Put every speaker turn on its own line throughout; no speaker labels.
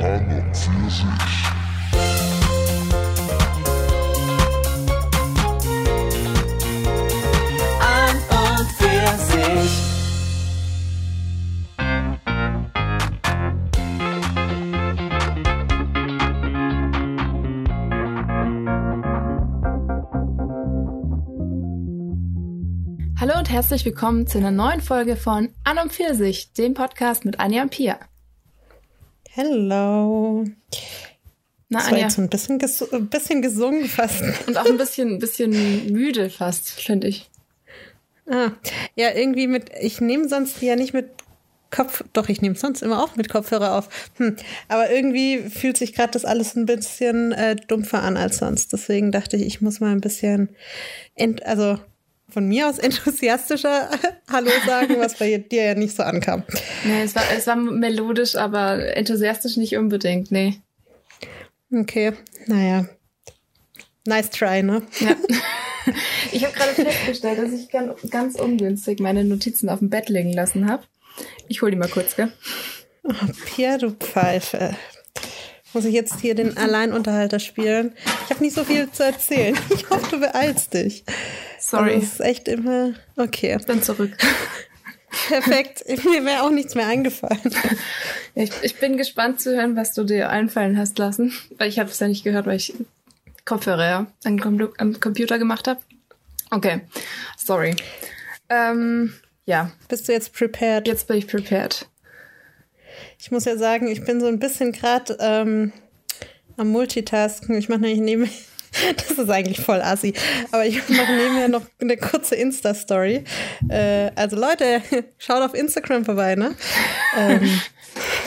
An und für sich.
an und für sich.
Hallo und herzlich willkommen zu einer neuen Folge von An und für sich, dem Podcast mit Anja und Pia.
Hello.
Na,
Das war
Anja.
jetzt so ein bisschen, ges ein bisschen gesungen fast.
Und auch ein bisschen, bisschen müde fast, finde ich.
Ah, ja, irgendwie mit, ich nehme sonst ja nicht mit Kopf, doch, ich nehme sonst immer auch mit Kopfhörer auf. Hm. Aber irgendwie fühlt sich gerade das alles ein bisschen äh, dumpfer an als sonst. Deswegen dachte ich, ich muss mal ein bisschen, ent also von mir aus enthusiastischer Hallo sagen, was bei dir ja nicht so ankam.
Nee, es war, es war melodisch, aber enthusiastisch nicht unbedingt, nee.
Okay, naja. Nice try, ne?
Ja. Ich habe gerade festgestellt, dass ich ganz, ungünstig meine Notizen auf dem Bett liegen lassen habe. Ich hol die mal kurz, gell?
Oh, Pia, du Pfeife. Muss ich jetzt hier den Alleinunterhalter spielen? Ich habe nicht so viel zu erzählen. Ich hoffe, du beeilst dich.
Sorry,
Das ist echt immer. Okay,
bin zurück.
perfekt. Mir wäre auch nichts mehr eingefallen.
Ich, ich bin gespannt zu hören, was du dir einfallen hast lassen. Weil ich habe es ja nicht gehört, weil ich Kopfhörer am, Com am Computer gemacht habe. Okay, sorry. Ähm, ja,
Bist du jetzt prepared?
jetzt bin ich prepared.
Ich muss ja sagen, ich bin so ein bisschen gerade ähm, am Multitasken. Ich mache nämlich neben. Das ist eigentlich voll assi. Aber ich mache nebenher noch eine kurze Insta-Story. Äh, also Leute, schaut auf Instagram vorbei, ne? Ähm,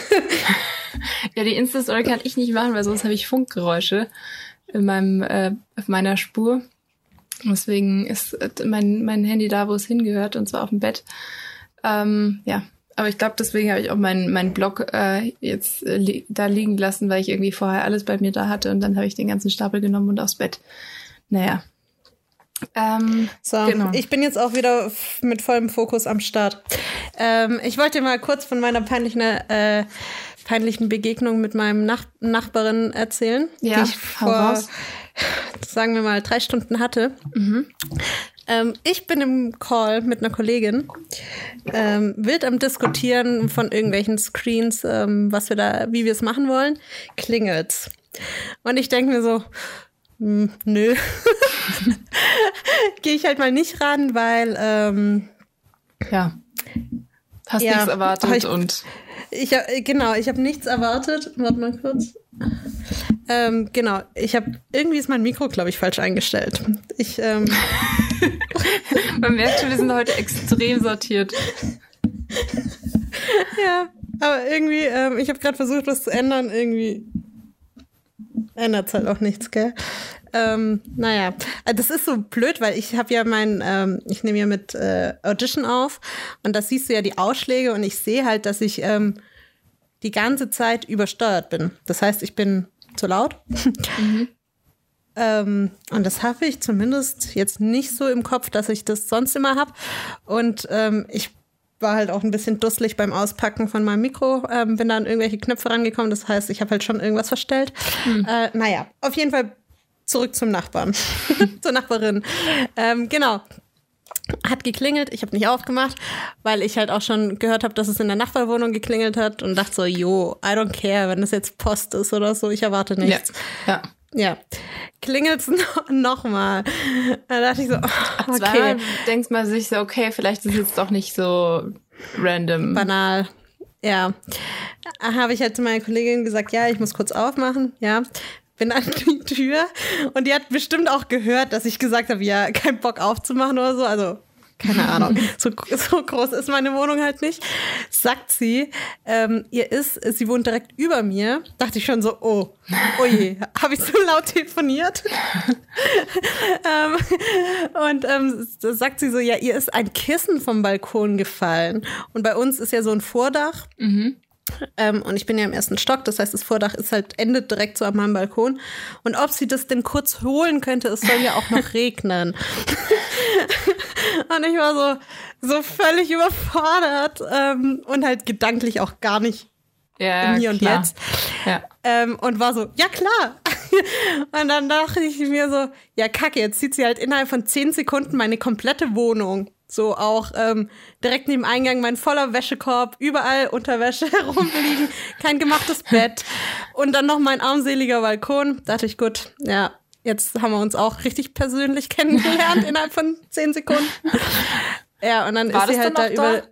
Ja, die Insta-Story kann ich nicht machen, weil sonst habe ich Funkgeräusche in meinem, äh, auf meiner Spur. Deswegen ist äh, mein, mein Handy da, wo es hingehört, und zwar auf dem Bett. Ähm, ja, aber ich glaube, deswegen habe ich auch meinen meinen Blog äh, jetzt äh, li da liegen lassen, weil ich irgendwie vorher alles bei mir da hatte und dann habe ich den ganzen Stapel genommen und aufs Bett. Naja. Ähm,
So,
Genau.
ich bin jetzt auch wieder mit vollem Fokus am Start. Ähm, ich wollte mal kurz von meiner peinlichen, äh, peinlichen Begegnung mit meinem Nach Nachbarin erzählen,
Ja,
die ich vor, sagen wir mal, drei Stunden hatte. Ähm, ich bin im Call mit einer Kollegin, ähm, wild am Diskutieren von irgendwelchen Screens, ähm, was wir da, wie wir es machen wollen, klingelt's. Und ich denke mir so, hm, nö. Gehe ich halt mal nicht ran, weil ähm,
ja. Hast
Ja,
nichts erwartet
ich-
und
ich äh, genau, ich habe nichts erwartet. Warte mal kurz. Ähm, genau, ich habe irgendwie ist mein Mikro, glaube ich, falsch eingestellt. Ich ähm,
man merkt schon, wir sind heute extrem sortiert.
ja, aber irgendwie, ähm, ich habe gerade versucht, was zu ändern. Irgendwie ändert halt auch nichts, gell? Ähm, naja, äh, das ist so blöd, weil ich habe ja mein, ähm, ich nehme ja mit äh, Audition auf und da siehst du ja die Ausschläge und ich sehe halt, dass ich ähm, die ganze Zeit übersteuert bin. Das heißt, ich bin zu laut. ähm, und das habe ich zumindest jetzt nicht so im Kopf, dass ich das sonst immer habe. Und ähm, ich war halt auch ein bisschen dusselig beim Auspacken von meinem Mikro, ähm, bin da an irgendwelche Knöpfe rangekommen. Das heißt, ich habe halt schon irgendwas verstellt. Äh, naja, auf jeden Fall zurück zum Nachbarn, zur Nachbarin. Ähm, genau. Hat geklingelt, ich habe nicht aufgemacht, weil ich halt auch schon gehört habe, dass es in der Nachbarwohnung geklingelt hat und dachte so, jo, I don't care, wenn das jetzt Post ist oder so, ich erwarte
Ja.
nichts.
ja.
Ja, klingelt's noch, noch mal. Da dachte ich so, oh, okay,
Zweimal denkt man sich so, okay, vielleicht ist es doch nicht so random.
banal. Ja, habe ich halt zu meiner Kollegin gesagt, ja, ich muss kurz aufmachen, ja. Bin an die Tür und die hat bestimmt auch gehört, dass ich gesagt habe, ja, kein Bock aufzumachen oder so. Also, keine Ahnung. So, so groß ist meine Wohnung halt nicht. Sagt sie, ähm, ihr ist, sie wohnt direkt über mir. Dachte ich schon so, oh, oh je, habe ich so laut telefoniert? ähm, und ähm, sagt sie so, ja, ihr ist ein Kissen vom Balkon gefallen. Und bei uns ist ja so ein Vordach. Ähm, und ich bin ja im ersten Stock, das heißt, das Vordach ist halt endet direkt so an meinem Balkon. Und ob sie das denn kurz holen könnte, es soll ja auch noch regnen. und ich war so, so völlig überfordert ähm, und halt gedanklich auch gar nicht
Ja,
im Hier und
klar.
Jetzt.
Ja.
Ähm, und war so, ja klar. und dann dachte ich mir so, ja kacke, jetzt sieht sie halt innerhalb von zehn Sekunden meine komplette Wohnung. So auch ähm, direkt neben Eingang mein voller Wäschekorb, überall Unterwäsche herumliegen, kein gemachtes Bett und dann noch mein armseliger Balkon. Dachte ich, gut, ja, jetzt haben wir uns auch richtig persönlich kennengelernt innerhalb von zehn Sekunden. Ja, und dann
War
ist sie
das
halt da über.
da?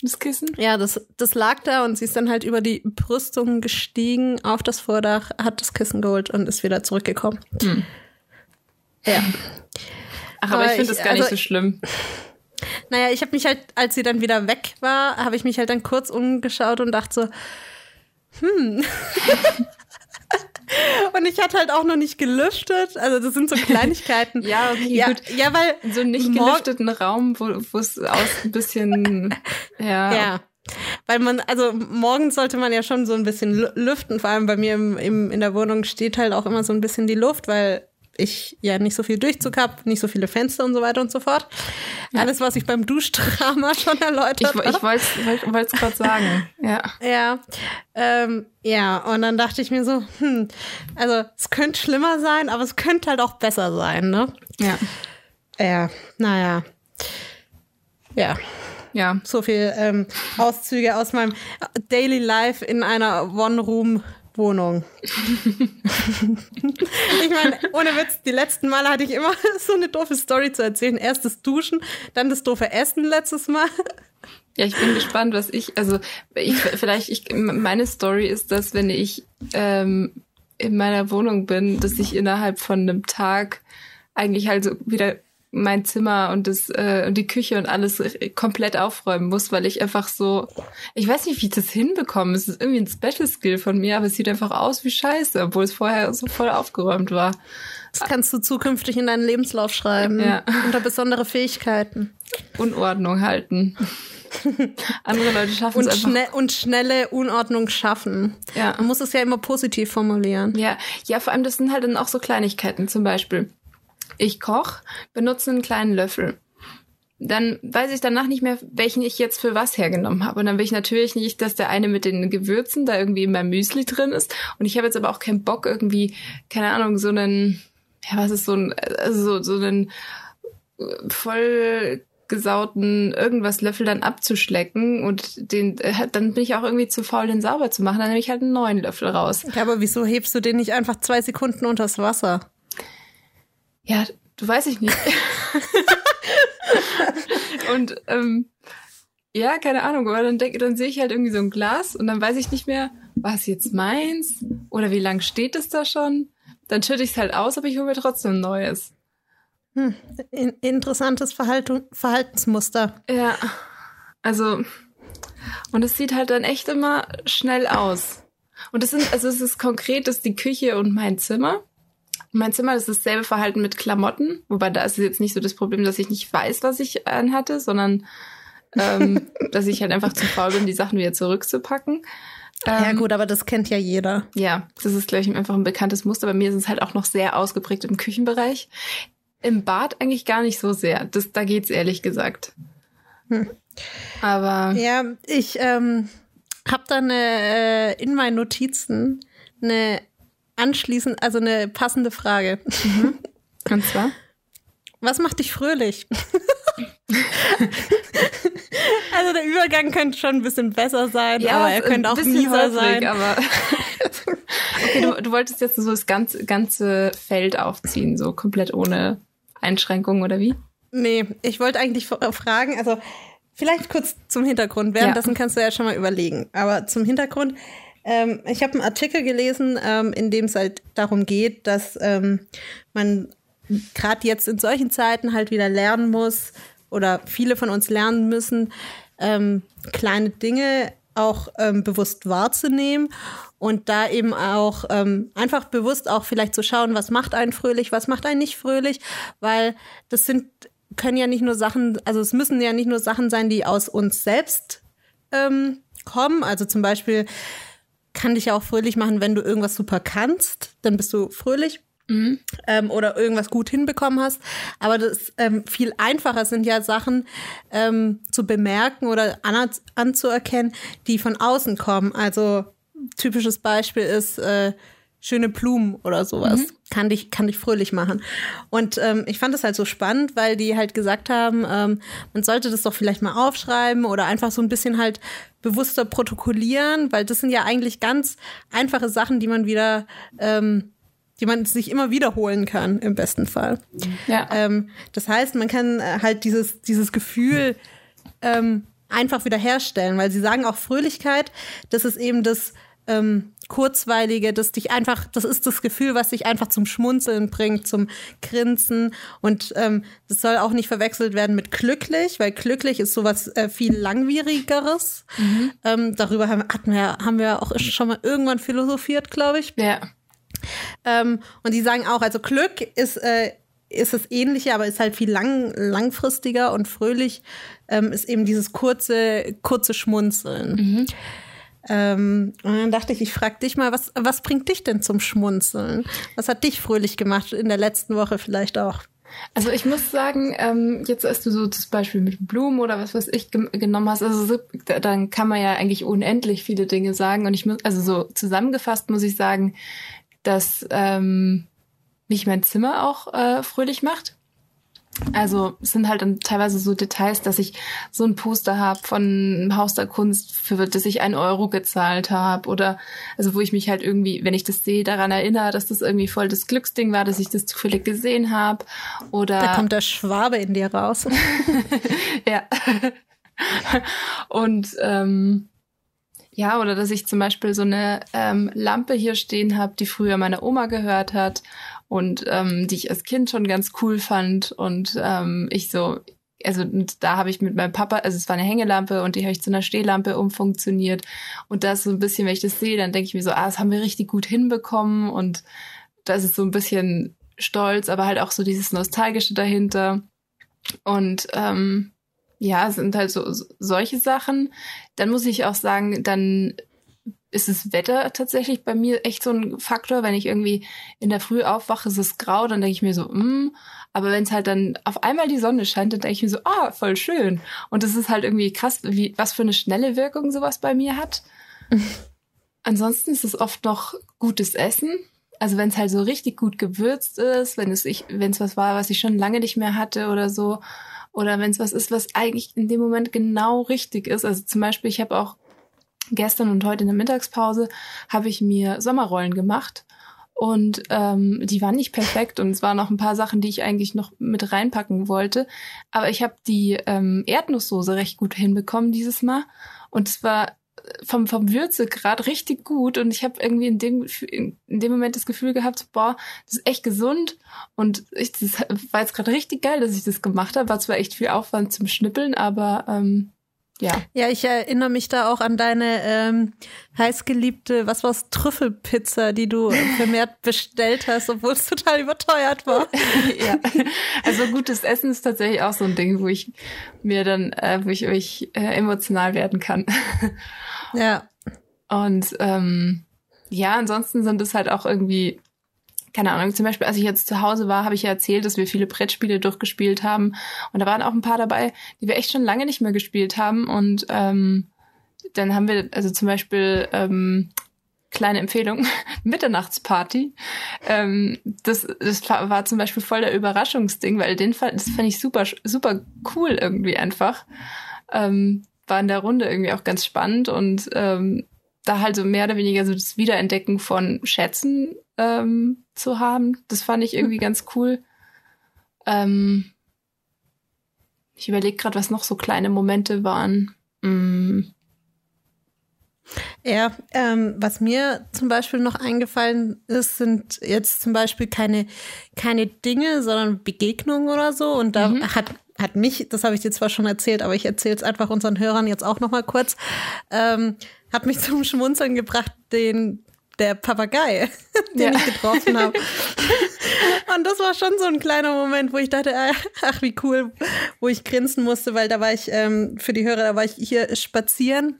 Das Kissen?
Ja, das, das lag da und sie ist dann halt über die Brüstung gestiegen auf das Vordach, hat das Kissen geholt und ist wieder zurückgekommen. Ja.
Ach, aber,
Aber
ich finde das gar nicht
also-
so schlimm.
Naja, ich habe mich halt, als sie dann wieder weg war, habe ich mich halt dann kurz umgeschaut und dachte so, hm. und ich hatte halt auch noch nicht gelüftet. Also das sind so Kleinigkeiten.
Ja, okay,
ja,
gut.
ja, weil
In so einem nicht gelüfteten Raum, wo es aus ein bisschen, ja,
Ja. Weil man, also morgens sollte man ja schon so ein bisschen lü- lüften. Vor allem bei mir im, im, in der Wohnung steht halt auch immer so ein bisschen die Luft, weil ich ja nicht so viel Durchzug habe, nicht so viele Fenster und so weiter und so fort. Alles, was ich beim Duschdrama schon erläutert
Ich,
habe.
ich wollte es gerade sagen. Ja.
Ja, ähm, ja, und dann dachte ich mir so, hm, also es könnte schlimmer sein, aber es könnte halt auch besser sein, ne?
Ja.
Ja, naja. Ja,
Ja.
so viel ähm, Auszüge aus meinem Daily Life in einer One-Room-Wohnung. ich meine, ohne Witz, die letzten Male hatte ich immer so eine doofe Story zu erzählen. Erst das Duschen, dann das doofe Essen letztes Mal.
Ja, ich bin gespannt, was ich, also ich, vielleicht, ich, meine Story ist, dass wenn ich ähm, in meiner Wohnung bin, dass ich innerhalb von einem Tag eigentlich halt so wieder mein Zimmer und das äh, und die Küche und alles komplett aufräumen muss, weil ich einfach so, ich weiß nicht, wie ich das hinbekomme. Es ist irgendwie ein Special Skill von mir, aber es sieht einfach aus wie Scheiße, obwohl es vorher so voll aufgeräumt war.
Das kannst du zukünftig in deinen Lebenslauf schreiben.
Ja.
Unter besondere Fähigkeiten.
Unordnung halten. Andere Leute schaffen es
Und,
einfach.
schnell, und schnelle Unordnung schaffen.
Ja.
Man muss es ja immer positiv formulieren.
Ja, ja, vor allem das sind halt dann auch so Kleinigkeiten. Zum Beispiel, ich koch, benutze einen kleinen Löffel. Dann weiß ich danach nicht mehr, welchen ich jetzt für was hergenommen habe. Und dann will ich natürlich nicht, dass der eine mit den Gewürzen da irgendwie in meinem Müsli drin ist. Und ich habe jetzt aber auch keinen Bock irgendwie, keine Ahnung, so einen, ja, was ist so ein, also so, so einen äh, voll gesauten irgendwas Löffel dann abzuschlecken und den äh, dann bin ich auch irgendwie zu faul, den sauber zu machen. Dann nehme ich halt einen neuen Löffel raus.
Ja, aber wieso hebst du den nicht einfach zwei Sekunden unters Wasser?
Ja, du weiß ich nicht. und ähm, ja, keine Ahnung, aber dann, denk, dann sehe ich halt irgendwie so ein Glas und dann weiß ich nicht mehr, war es jetzt meins oder wie lang steht es da schon? Dann schütte ich es halt aus, aber ich hole mir trotzdem ein neues.
In interessantes Verhaltung, Verhaltensmuster.
Ja, also und es sieht halt dann echt immer schnell aus. Und es sind, also es ist konkret, das ist die Küche und mein Zimmer. Mein Zimmer ist dasselbe Verhalten mit Klamotten, wobei da ist es jetzt nicht so das Problem, dass ich nicht weiß, was ich anhatte, sondern ähm, dass ich halt einfach zu faul bin, die Sachen wieder zurückzupacken.
ja
Ähm,
gut, aber das kennt ja jeder.
ja, das ist, glaube ich, einfach ein bekanntes Muster. Bei mir ist es halt auch noch sehr ausgeprägt im Küchenbereich. Im Bad eigentlich gar nicht so sehr. Das, da geht's ehrlich gesagt. Aber
Ja, ich ähm, habe da eine, äh, in meinen Notizen eine anschließend, also eine passende Frage.
und zwar?
Was macht dich fröhlich? also der Übergang könnte schon ein bisschen besser sein, aber er könnte auch mieser
holprig,
sein.
Aber okay, du, du wolltest jetzt so das ganze, ganze Feld aufziehen, so komplett ohne Einschränkungen oder wie?
Nee, ich wollte eigentlich äh, fragen, also vielleicht kurz zum Hintergrund. Währenddessen kannst du ja schon mal überlegen. Aber zum Hintergrund, ähm, ich habe einen Artikel gelesen, ähm, in dem es halt darum geht, dass ähm, man gerade jetzt in solchen Zeiten halt wieder lernen muss oder viele von uns lernen müssen, ähm, kleine Dinge auch ähm, bewusst wahrzunehmen und da eben auch ähm, einfach bewusst auch vielleicht zu schauen, was macht einen fröhlich, was macht einen nicht fröhlich, weil das sind können ja nicht nur Sachen, also es müssen ja nicht nur Sachen sein, die aus uns selbst kommen. Also zum Beispiel kann dich ja auch fröhlich machen, wenn du irgendwas super kannst, dann bist du fröhlich. Ähm, oder irgendwas gut hinbekommen hast. Aber das ähm, viel einfacher sind ja Sachen ähm, zu bemerken oder an, anzuerkennen, die von außen kommen. Also typisches Beispiel ist äh, schöne Blumen oder sowas. Mhm. Kann dich, kann dich fröhlich machen. Und ähm, ich fand das halt so spannend, weil die halt gesagt haben, ähm, man sollte das doch vielleicht mal aufschreiben oder einfach so ein bisschen halt bewusster protokollieren, weil das sind ja eigentlich ganz einfache Sachen, die man wieder ähm, die man sich immer wiederholen kann, im besten Fall. Ja. Ähm, das heißt, man kann äh, halt dieses, dieses Gefühl ähm, einfach wieder herstellen, weil sie sagen auch Fröhlichkeit, das ist eben das ähm, Kurzweilige, das dich einfach, das ist das Gefühl, was dich einfach zum Schmunzeln bringt, zum Grinsen. Und ähm, das soll auch nicht verwechselt werden mit glücklich, weil glücklich ist sowas äh, viel langwierigeres. Mhm. Ähm, darüber haben, hatten wir, haben wir auch schon mal irgendwann philosophiert, glaube ich.
Ja.
Ähm, und die sagen auch, also Glück ist, äh, ist das Ähnliche, aber ist halt viel lang, langfristiger und fröhlich ähm, ist eben dieses kurze, kurze Schmunzeln. Mhm. Ähm, und dann dachte ich, ich frage dich mal, was, was bringt dich denn zum Schmunzeln? Was hat dich fröhlich gemacht in der letzten Woche vielleicht auch?
Also ich muss sagen, ähm, jetzt als du so das Beispiel mit Blumen oder was weiß ich genommen hast, also so, dann kann man ja eigentlich unendlich viele Dinge sagen. Und ich muss, also so zusammengefasst muss ich sagen, dass ähm, mich mein Zimmer auch äh, fröhlich macht. Also es sind halt dann teilweise so Details, dass ich so ein Poster habe von Haus der Kunst, für das ich einen Euro gezahlt habe. Oder also wo ich mich halt irgendwie, wenn ich das sehe, daran erinnere, dass das irgendwie voll das Glücksding war, dass ich das zufällig gesehen habe. Oder
da kommt der Schwabe in dir raus.
ja. Und ähm, ja, oder dass ich zum Beispiel so eine ähm, Lampe hier stehen habe, die früher meine Oma gehört hat und ähm, die ich als Kind schon ganz cool fand. Und ähm, ich so, also da habe ich mit meinem Papa, also es war eine Hängelampe und die habe ich zu einer Stehlampe umfunktioniert. Und das so ein bisschen, wenn ich das sehe, dann denke ich mir so, ah, das haben wir richtig gut hinbekommen. Und das ist so ein bisschen stolz, aber halt auch so dieses Nostalgische dahinter. Und ähm, ja, sind halt so solche Sachen. Dann muss ich auch sagen, dann ist das Wetter tatsächlich bei mir echt so ein Faktor. Wenn ich irgendwie in der Früh aufwache, ist es grau, dann denke ich mir so, mm. aber wenn es halt dann auf einmal die Sonne scheint, dann denke ich mir so, ah, oh, voll schön. Und das ist halt irgendwie krass, wie was für eine schnelle Wirkung sowas bei mir hat. Ansonsten ist es oft noch gutes Essen. Also wenn es halt so richtig gut gewürzt ist, wenn es ich, wenn es was war, was ich schon lange nicht mehr hatte oder so oder wenn es was ist, was eigentlich in dem Moment genau richtig ist. Also zum Beispiel, ich habe auch gestern und heute in der Mittagspause habe ich mir Sommerrollen gemacht und ähm, die waren nicht perfekt und es waren noch ein paar Sachen, die ich eigentlich noch mit reinpacken wollte. Aber ich habe die ähm, Erdnusssoße recht gut hinbekommen dieses Mal und es war vom, vom Würzegrad richtig gut und ich habe irgendwie in dem, in, dem Moment das Gefühl gehabt, boah, das ist echt gesund und ich, das war jetzt gerade richtig geil, dass ich das gemacht habe. War zwar echt viel Aufwand zum Schnippeln, aber ähm, ja.
Ja, ich erinnere mich da auch an deine ähm, heißgeliebte, was war's, Trüffelpizza, die du vermehrt bestellt hast, obwohl es total überteuert war.
ja, also gutes Essen ist tatsächlich auch so ein Ding, wo ich mir dann, äh, wo ich, wo ich äh, emotional werden kann.
ja.
Und ähm, ja, ansonsten sind es halt auch irgendwie keine Ahnung, zum Beispiel, als ich jetzt zu Hause war, habe ich ja erzählt, dass wir viele Brettspiele durchgespielt haben. Und da waren auch ein paar dabei, die wir echt schon lange nicht mehr gespielt haben. Und ähm, dann haben wir, also zum Beispiel, ähm, kleine Empfehlung, Mitternachtsparty. Ähm, das, das war zum Beispiel voll der Überraschungsding, weil den das fand ich super, super cool irgendwie einfach. Ähm, war in der Runde irgendwie auch ganz spannend und ähm, da halt so mehr oder weniger so das Wiederentdecken von Schätzen ähm, zu haben. Das fand ich irgendwie ganz cool. Ähm, ich überlege gerade, was noch so kleine Momente waren. Mm.
Ja, ähm, was mir zum Beispiel noch eingefallen ist, sind jetzt zum Beispiel keine, keine Dinge, sondern Begegnungen oder so. Und da mhm. hat, hat mich, das habe ich dir zwar schon erzählt, aber ich erzähle es einfach unseren Hörern jetzt auch noch mal kurz, ähm, hat mich zum Schmunzeln gebracht, den der Papagei, den ja. ich getroffen habe. Und das war schon so ein kleiner Moment, wo ich dachte, ah, ach, wie cool, wo ich grinsen musste, weil da war ich, ähm, für die Hörer, da war ich hier spazieren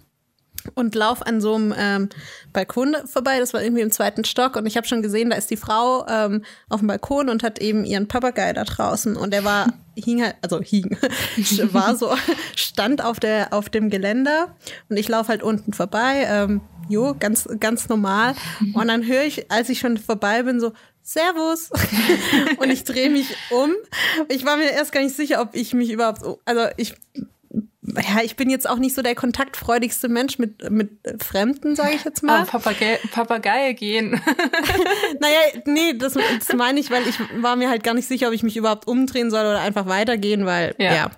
und lauf an so einem ähm, Balkon vorbei. Das war irgendwie im zweiten Stock und ich habe schon gesehen, da ist die Frau ähm, auf dem Balkon und hat eben ihren Papagei da draußen und der war hing halt, also hing, war so stand auf der auf dem Geländer und ich laufe halt unten vorbei. Ähm, jo, ganz ganz normal und dann höre ich, als ich schon vorbei bin, so Servus. und ich drehe mich um. Ich war mir erst gar nicht sicher, ob ich mich überhaupt, also ich ja, ich bin jetzt auch nicht so der kontaktfreudigste Mensch mit, mit Fremden, sage ich jetzt mal.
Ah, Papagei, Papageie gehen.
naja, nee, das, das meine ich, weil ich war mir halt gar nicht sicher, ob ich mich überhaupt umdrehen soll oder einfach weitergehen, weil, ja. ja.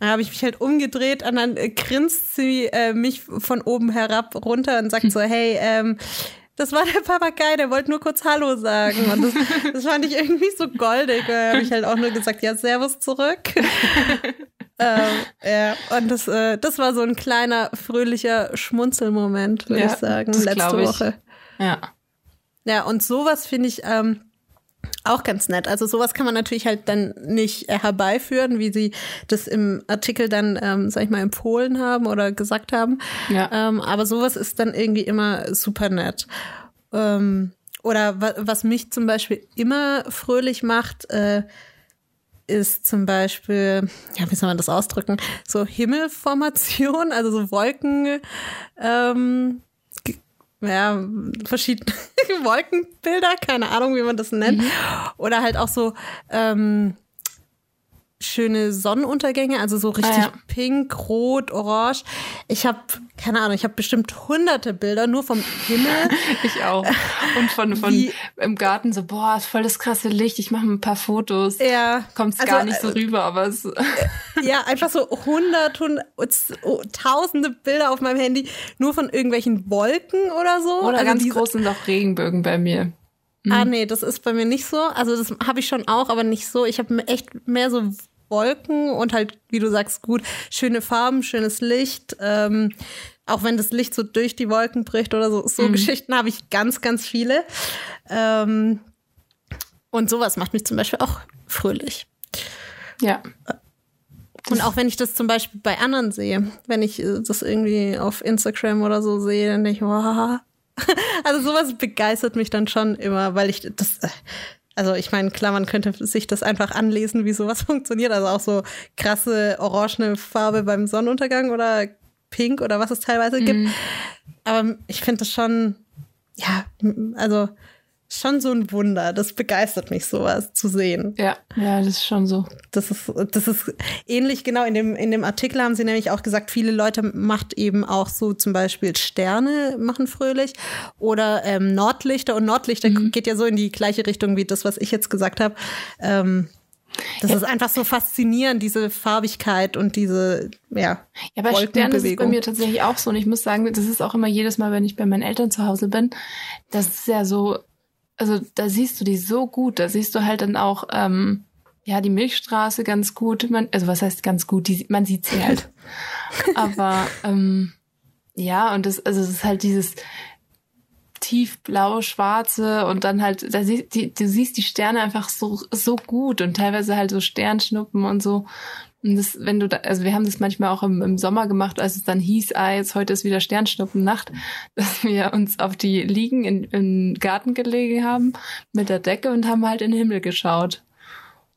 Dann habe ich mich halt umgedreht und dann grinst sie äh, mich von oben herab runter und sagt so, hey, ähm, das war der Papagei, der wollte nur kurz Hallo sagen. Und das, das fand ich irgendwie so goldig. Da habe ich halt auch nur gesagt, ja, Servus zurück. ähm, ja, und das, äh, das war so ein kleiner, fröhlicher Schmunzelmoment, würde ja, ich sagen, letzte ich. Woche.
Ja.
Ja, und sowas finde ich ähm, auch ganz nett. Also sowas kann man natürlich halt dann nicht herbeiführen, wie sie das im Artikel dann, ähm, sag ich mal, empfohlen haben oder gesagt haben.
Ja.
Ähm, aber sowas ist dann irgendwie immer super nett. Ähm, oder was mich zum Beispiel immer fröhlich macht, äh, ist zum Beispiel, ja, wie soll man das ausdrücken? So Himmelformation, also so Wolken, ähm, ja, verschiedene Wolkenbilder, keine Ahnung, wie man das nennt. Mhm. Oder halt auch so ähm, schöne Sonnenuntergänge, also so richtig ah, ja. pink, rot, orange. Ich habe, keine Ahnung, ich habe bestimmt hunderte Bilder nur vom Himmel.
ich auch. Und von, von Wie, im Garten so, boah, voll das krasse Licht, ich mache ein paar Fotos.
Ja.
Kommt es also, gar nicht so äh, rüber, aber es.
ja, einfach so hundert, hundert, tausende Bilder auf meinem Handy, nur von irgendwelchen Wolken oder so.
Oder also ganz diese, groß sind auch Regenbögen bei mir.
Ah, mhm. nee, das ist bei mir nicht so. Also das habe ich schon auch, aber nicht so. Ich habe echt mehr so Wolken und halt, wie du sagst, gut, schöne Farben, schönes Licht. Ähm, auch wenn das Licht so durch die Wolken bricht oder so, so mhm. Geschichten habe ich ganz, ganz viele. Ähm, und sowas macht mich zum Beispiel auch fröhlich.
Ja.
Und auch wenn ich das zum Beispiel bei anderen sehe, wenn ich äh, das irgendwie auf Instagram oder so sehe, dann denke ich, wow. Also sowas begeistert mich dann schon immer, weil ich das, äh, also ich meine, klar, man könnte sich das einfach anlesen, wie sowas funktioniert. Also auch so krasse orangene Farbe beim Sonnenuntergang oder pink oder was es teilweise gibt. Mhm. Aber ich finde das schon, ja, also schon so ein Wunder. Das begeistert mich, sowas zu sehen.
Ja, ja, das ist schon so.
Das ist, das ist ähnlich, genau, in dem, in dem Artikel haben sie nämlich auch gesagt, viele Leute macht eben auch so zum Beispiel Sterne machen fröhlich oder ähm, Nordlichter. Und Nordlichter mhm. geht ja so in die gleiche Richtung wie das, was ich jetzt gesagt habe. Ähm, das ja. ist einfach so faszinierend, diese Farbigkeit und diese, ja.
Ja, bei Sternen ist es bei mir tatsächlich auch so. Und ich muss sagen, das ist auch immer jedes Mal, wenn ich bei meinen Eltern zu Hause bin, das ist ja so, also da siehst du die so gut. Da siehst du halt dann auch, ähm, ja, die Milchstraße ganz gut. Man, also was heißt ganz gut? Die, man sieht sie halt. Aber ähm, ja, und das, also es ist halt dieses tiefblau, schwarze und dann halt, da siehst, die, du siehst die Sterne einfach so, so gut und teilweise halt so Sternschnuppen und so. Und das, wenn du da, also wir haben das manchmal auch im, im Sommer gemacht, als es dann hieß, ah, jetzt heute ist wieder Sternschnuppennacht, dass wir uns auf die Liegen in, den Garten gelegen haben mit der Decke und haben halt in den Himmel geschaut.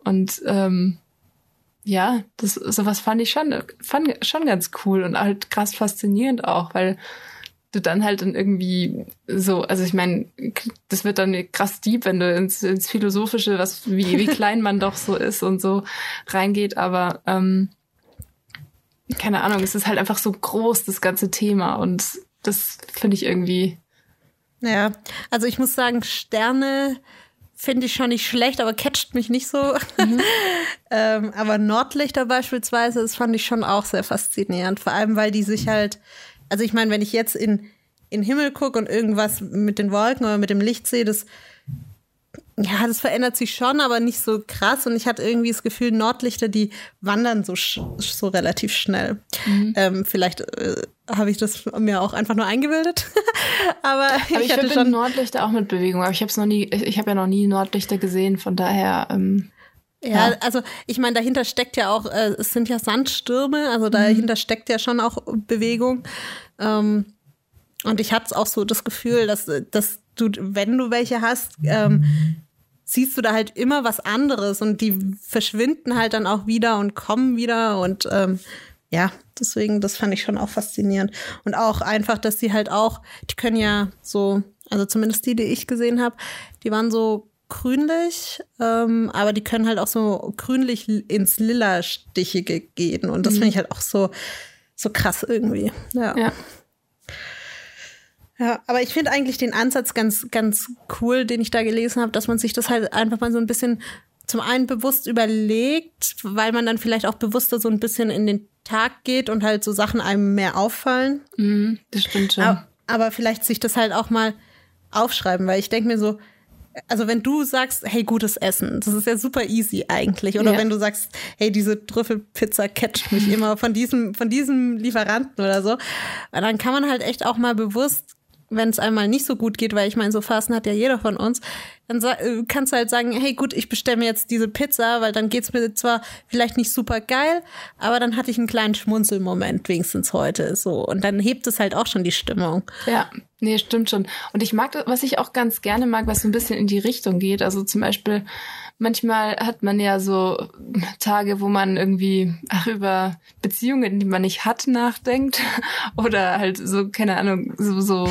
Und ähm, ja, das sowas fand ich schon, fand schon ganz cool und halt krass faszinierend auch, weil du dann halt dann irgendwie so, also ich meine, das wird dann krass deep, wenn du ins, ins Philosophische, was wie, wie klein man doch so ist und so reingeht, aber ähm, keine Ahnung, es ist halt einfach so groß, das ganze Thema und das finde ich irgendwie.
Ja, also ich muss sagen, Sterne finde ich schon nicht schlecht, aber catcht mich nicht so. Mhm. ähm, aber Nordlichter beispielsweise, das fand ich schon auch sehr faszinierend, vor allem weil die sich halt also ich meine, wenn ich jetzt in, in den Himmel gucke und irgendwas mit den Wolken oder mit dem Licht sehe, das ja, das verändert sich schon, aber nicht so krass. Und ich hatte irgendwie das Gefühl, Nordlichter, die wandern so, so relativ schnell. Mhm. Ähm, vielleicht äh, habe ich das mir auch einfach nur eingebildet. aber,
aber, ich, ich hatte schon Nordlichter auch mit Bewegung. Aber ich habe es noch nie, ich habe ja noch nie Nordlichter gesehen. Von daher ähm,
ja, ja, also ich meine, dahinter steckt ja auch, äh, es sind ja Sandstürme, also dahinter mhm. steckt ja schon auch Bewegung. Ähm, und ich hatte auch so das Gefühl, dass, dass du, wenn du welche hast, ähm, siehst du da halt immer was anderes und die verschwinden halt dann auch wieder und kommen wieder und ähm, ja, deswegen, das fand ich schon auch faszinierend. Und auch einfach, dass sie halt auch, die können ja so, also zumindest die, die ich gesehen habe, die waren so grünlich, ähm, aber die können halt auch so grünlich ins Lila-Stichige gehen. Und das
Mhm.
finde ich halt auch so, so krass irgendwie. Ja.
Ja.
Ja, aber ich finde eigentlich den Ansatz ganz, ganz cool, den ich da gelesen habe, dass man sich das halt einfach mal so ein bisschen zum einen bewusst überlegt, weil man dann vielleicht auch bewusster so ein bisschen in den Tag geht und halt so Sachen einem mehr auffallen.
Mhm, das stimmt schon.
Aber, aber vielleicht sich das halt auch mal aufschreiben, weil ich denke mir so, also wenn du sagst, hey, gutes Essen, das ist ja super easy eigentlich. Oder
Ja.
wenn du sagst, hey, diese Trüffelpizza catcht mich immer von diesem, von diesem Lieferanten oder so, dann kann man halt echt auch mal bewusst, wenn es einmal nicht so gut geht, weil ich meine, so Phasen hat ja jeder von uns, dann äh, kannst du halt sagen, hey gut, ich bestelle mir jetzt diese Pizza, weil dann geht's mir zwar vielleicht nicht super geil, aber dann hatte ich einen kleinen Schmunzelmoment wenigstens heute so und dann hebt es halt auch schon die Stimmung.
Ja, nee, stimmt schon. Und ich mag, was ich auch ganz gerne mag, was so ein bisschen in die Richtung geht. Also zum Beispiel, manchmal hat man ja so Tage, wo man irgendwie ach, über Beziehungen, die man nicht hat, nachdenkt. Oder halt so, keine Ahnung, so, so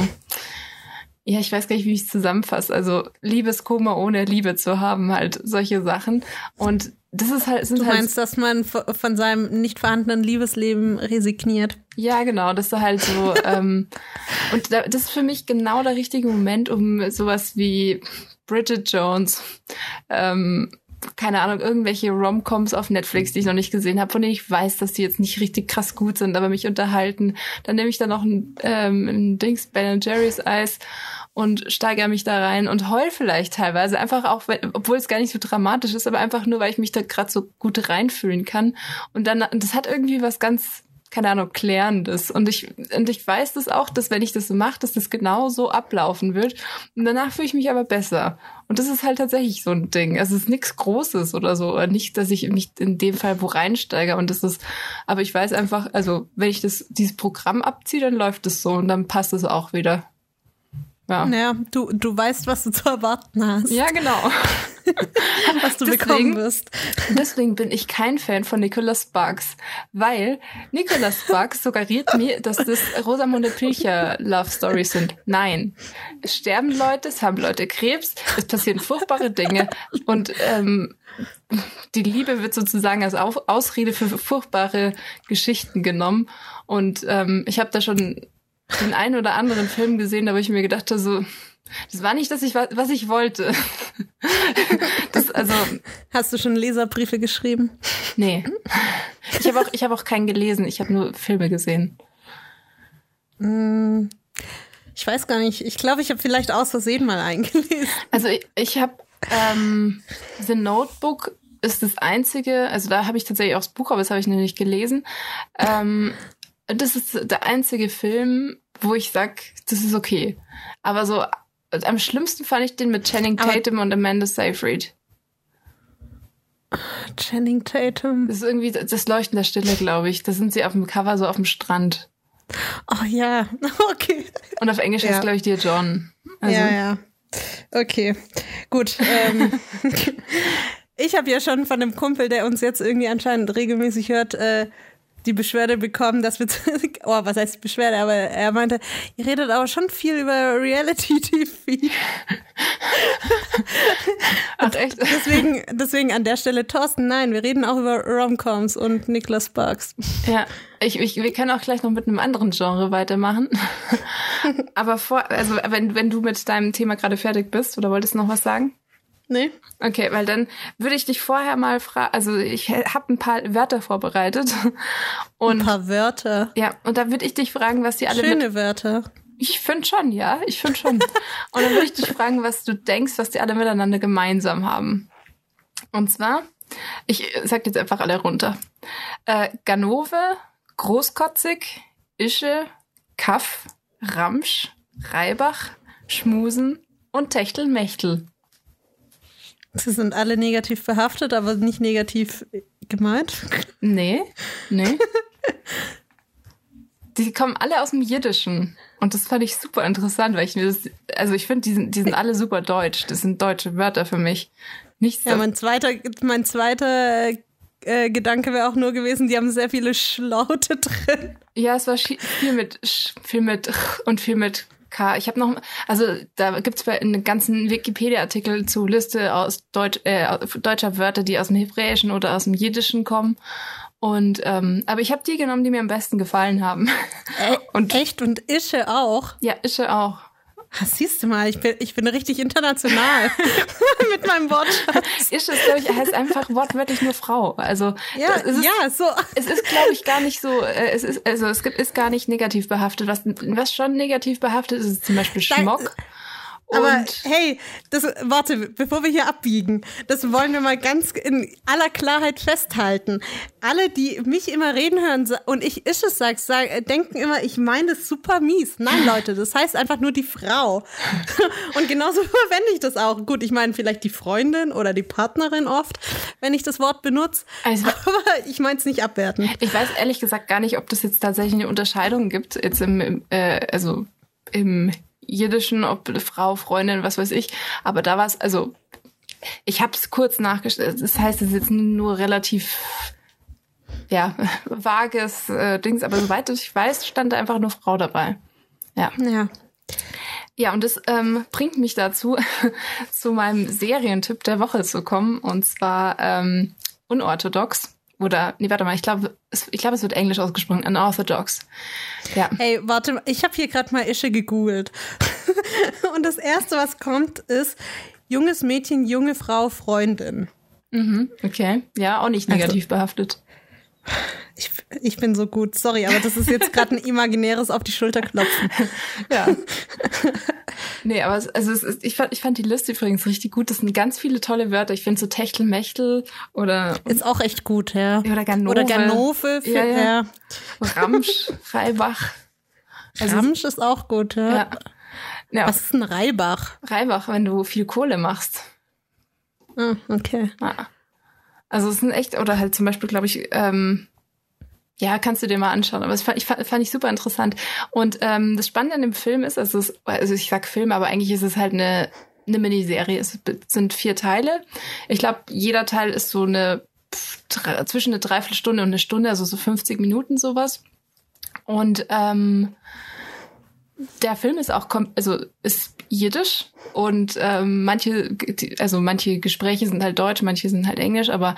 ja, ich weiß gar nicht, wie ich es zusammenfasse. Also Liebeskoma ohne Liebe zu haben, halt solche Sachen. Und das ist halt, sind
Du
halt
meinst, dass man von seinem nicht vorhandenen Liebesleben resigniert?
Ja, genau, das ist halt so. ähm, und da, das ist für mich genau der richtige Moment, um sowas wie Bridget Jones, ähm, keine Ahnung, irgendwelche Romcoms auf Netflix, die ich noch nicht gesehen habe, von denen ich weiß, dass die jetzt nicht richtig krass gut sind, aber mich unterhalten. Dann nehme ich dann noch ein, ähm, ein Dings Ben Jerry's Eis und steigere mich da rein und heul vielleicht teilweise, einfach auch, wenn, obwohl es gar nicht so dramatisch ist, aber einfach nur, weil ich mich da gerade so gut reinfühlen kann. Und dann, das hat irgendwie was ganz keine Ahnung, klärendes. Und ich, und ich weiß das auch, dass wenn ich das so mache, dass das genau so ablaufen wird. Und danach fühle ich mich aber besser. Und das ist halt tatsächlich so ein Ding. Also es ist nichts Großes oder so. Oder nicht, dass ich mich in dem Fall wo reinsteige. Und das ist, aber ich weiß einfach, also wenn ich das, dieses Programm abziehe, dann läuft es so und dann passt es auch wieder. Ja.
Naja, du, du weißt, was du zu erwarten hast,
Ja, genau.
was du
deswegen-
bekommen wirst.
Deswegen bin ich kein Fan von Nicholas Sparks, weil Nicholas Sparks suggeriert mir, dass das Rosamunde Pilcher Love Stories sind. Nein. Es sterben Leute, es haben Leute Krebs, es passieren furchtbare Dinge und ähm, die Liebe wird sozusagen als Au- Ausrede für furchtbare Geschichten genommen. Und ähm, ich habe da schon den einen oder anderen Film gesehen, da wo ich mir gedacht habe, so, das war nicht das, ich, was ich wollte. Das, also,
Hast du schon Leserbriefe geschrieben?
Nee. Ich habe auch, ich hab auch keinen gelesen, ich habe nur Filme gesehen.
Hm, Ich weiß gar nicht. Ich glaube, ich habe vielleicht aus Versehen mal eingelesen.
Also ich, ich habe ähm, The Notebook ist das einzige, also da habe ich tatsächlich auch das Buch, aber das habe ich noch nicht gelesen. Ähm, das ist der einzige Film, wo ich sag, das ist okay. Aber so am schlimmsten fand ich den mit Channing
Aber-
Tatum und Amanda Seyfried.
Channing Tatum.
Das ist irgendwie das Leuchten der Stille, glaube ich. Da sind sie auf dem Cover so auf dem Strand.
Oh ja, okay.
Und auf Englisch
Ja.
ist, glaube ich, Dear John. Also,
ja, ja. Okay, gut. Ähm, ich habe ja schon von einem Kumpel, der uns jetzt irgendwie anscheinend regelmäßig hört, äh, die Beschwerde bekommen, dass wir, oh, was heißt Beschwerde, aber er meinte, ihr redet aber schon viel über Reality-TV.
Ach, echt?
Deswegen, deswegen an der Stelle, Thorsten, nein, wir reden auch über Romcoms und Nicholas Sparks.
Ja, ich, ich, wir können auch gleich noch mit einem anderen Genre weitermachen. Aber vor, also wenn, wenn du mit deinem Thema gerade fertig bist, oder wolltest du noch was sagen?
Nee?
Okay, weil dann würde ich dich vorher mal fragen, also ich habe ein paar Wörter vorbereitet.
Ein
Und
paar Wörter.
ja, und da würde ich dich fragen, was die alle mit,
Schöne Wörter.
Ich finde schon, ja, ich finde schon. Und dann würde ich dich fragen, was du denkst, was die alle miteinander gemeinsam haben. Und zwar, ich sag jetzt einfach alle runter. Äh, Ganove, Großkotzig, Ische, Kaff, Ramsch, Reibach, Schmusen und Techtelmechtel.
Sie sind alle negativ behaftet, aber nicht negativ gemeint.
Nee, nee. Die kommen alle aus dem Jiddischen. Und das fand ich super interessant, weil ich mir das, also ich finde, die sind, die sind alle super deutsch. Das sind deutsche Wörter für mich. Nicht so.
Ja, mein zweiter, mein zweiter äh, Gedanke wäre auch nur gewesen, die haben sehr viele Schlaute drin.
Ja, es war viel mit viel mit und viel mit K. Ich habe noch, also da gibt's bei einem ganzen Wikipedia-Artikel zu Liste aus Deutsch, äh, deutscher Wörter, die aus dem Hebräischen oder aus dem Jiddischen kommen. Und ähm, aber ich habe die genommen, die mir am besten gefallen haben.
Äh,
Und-
Echt und Ische auch.
Ja, Ische auch.
Ah, siehst du mal, ich bin, ich bin richtig international mit meinem Wortschatz.
Ist, glaube ich, heißt einfach wortwörtlich nur Frau. Also
Ja,
ist,
ja, so.
es ist, glaube ich, gar nicht so, äh, es ist, also es gibt, ist gar nicht negativ behaftet. Was, was schon negativ behaftet ist, ist zum Beispiel
Da-
Schmock.
Aber hey, das, warte, bevor wir hier abbiegen, das wollen wir mal ganz in aller Klarheit festhalten. Alle, die mich immer reden hören und ich ist es sag, sag, denken immer, ich meine das super mies. Nein, Leute, das heißt einfach nur die Frau. Und genauso verwende ich das auch. Gut, ich meine vielleicht die Freundin oder die Partnerin oft, wenn ich das Wort benutze.
Also-
Aber ich meine es nicht abwerten.
Ich weiß ehrlich gesagt gar nicht, ob das jetzt tatsächlich eine Unterscheidung gibt, jetzt im, im äh, also im Jiddischen, ob Frau, Freundin, was weiß ich. Aber da war es, also ich habe es kurz nachgestellt. Das heißt, es ist jetzt nur relativ ja vages äh, Dings, aber soweit ich weiß, stand da einfach nur Frau dabei. Ja.
Ja.
Ja, und das ähm, bringt mich dazu, zu meinem Serientipp der Woche zu kommen. Und zwar ähm, unorthodox. Oder, nee, warte mal, ich glaube, es, ich glaube, es wird englisch ausgesprochen. Unorthodox. Ja.
Ey, warte mal, ich habe hier gerade mal Ische gegoogelt. Und das erste, was kommt, ist junges Mädchen, junge Frau, Freundin.
Mhm, okay. Ja, auch nicht
Also
negativ behaftet.
Ich, ich bin so gut, sorry, aber das ist jetzt gerade ein imaginäres auf die Schulter klopfen.
Ja. nee, aber es, also es ist, ich, fand, ich fand die Liste übrigens richtig gut. Das sind ganz viele tolle Wörter. Ich finde so Techtelmechtel oder,
Ist auch echt gut, ja.
oder Ganove.
Oder Ganove, für,
Ja, ja.
ja.
Ramsch, Reibach. Also,
Ramsch ist auch gut, ja.
ja. ja.
Was ist ein Reibach?
Reibach, wenn du viel Kohle machst.
Ah, okay.
Ja. Also es sind echt, oder halt zum Beispiel, glaube ich, ähm, ja, kannst du dir mal anschauen. Aber das fand ich, fand, ich super interessant. Und ähm, das Spannende an dem Film ist, also, es, also ich sag Film, aber eigentlich ist es halt eine, eine Miniserie. Es sind vier Teile. Ich glaube, jeder Teil ist so eine zwischen eine Dreiviertelstunde und eine Stunde, also so 50 Minuten sowas. Und ähm, der Film ist auch, also ist jiddisch und ähm, manche, also manche Gespräche sind halt deutsch, manche sind halt englisch, aber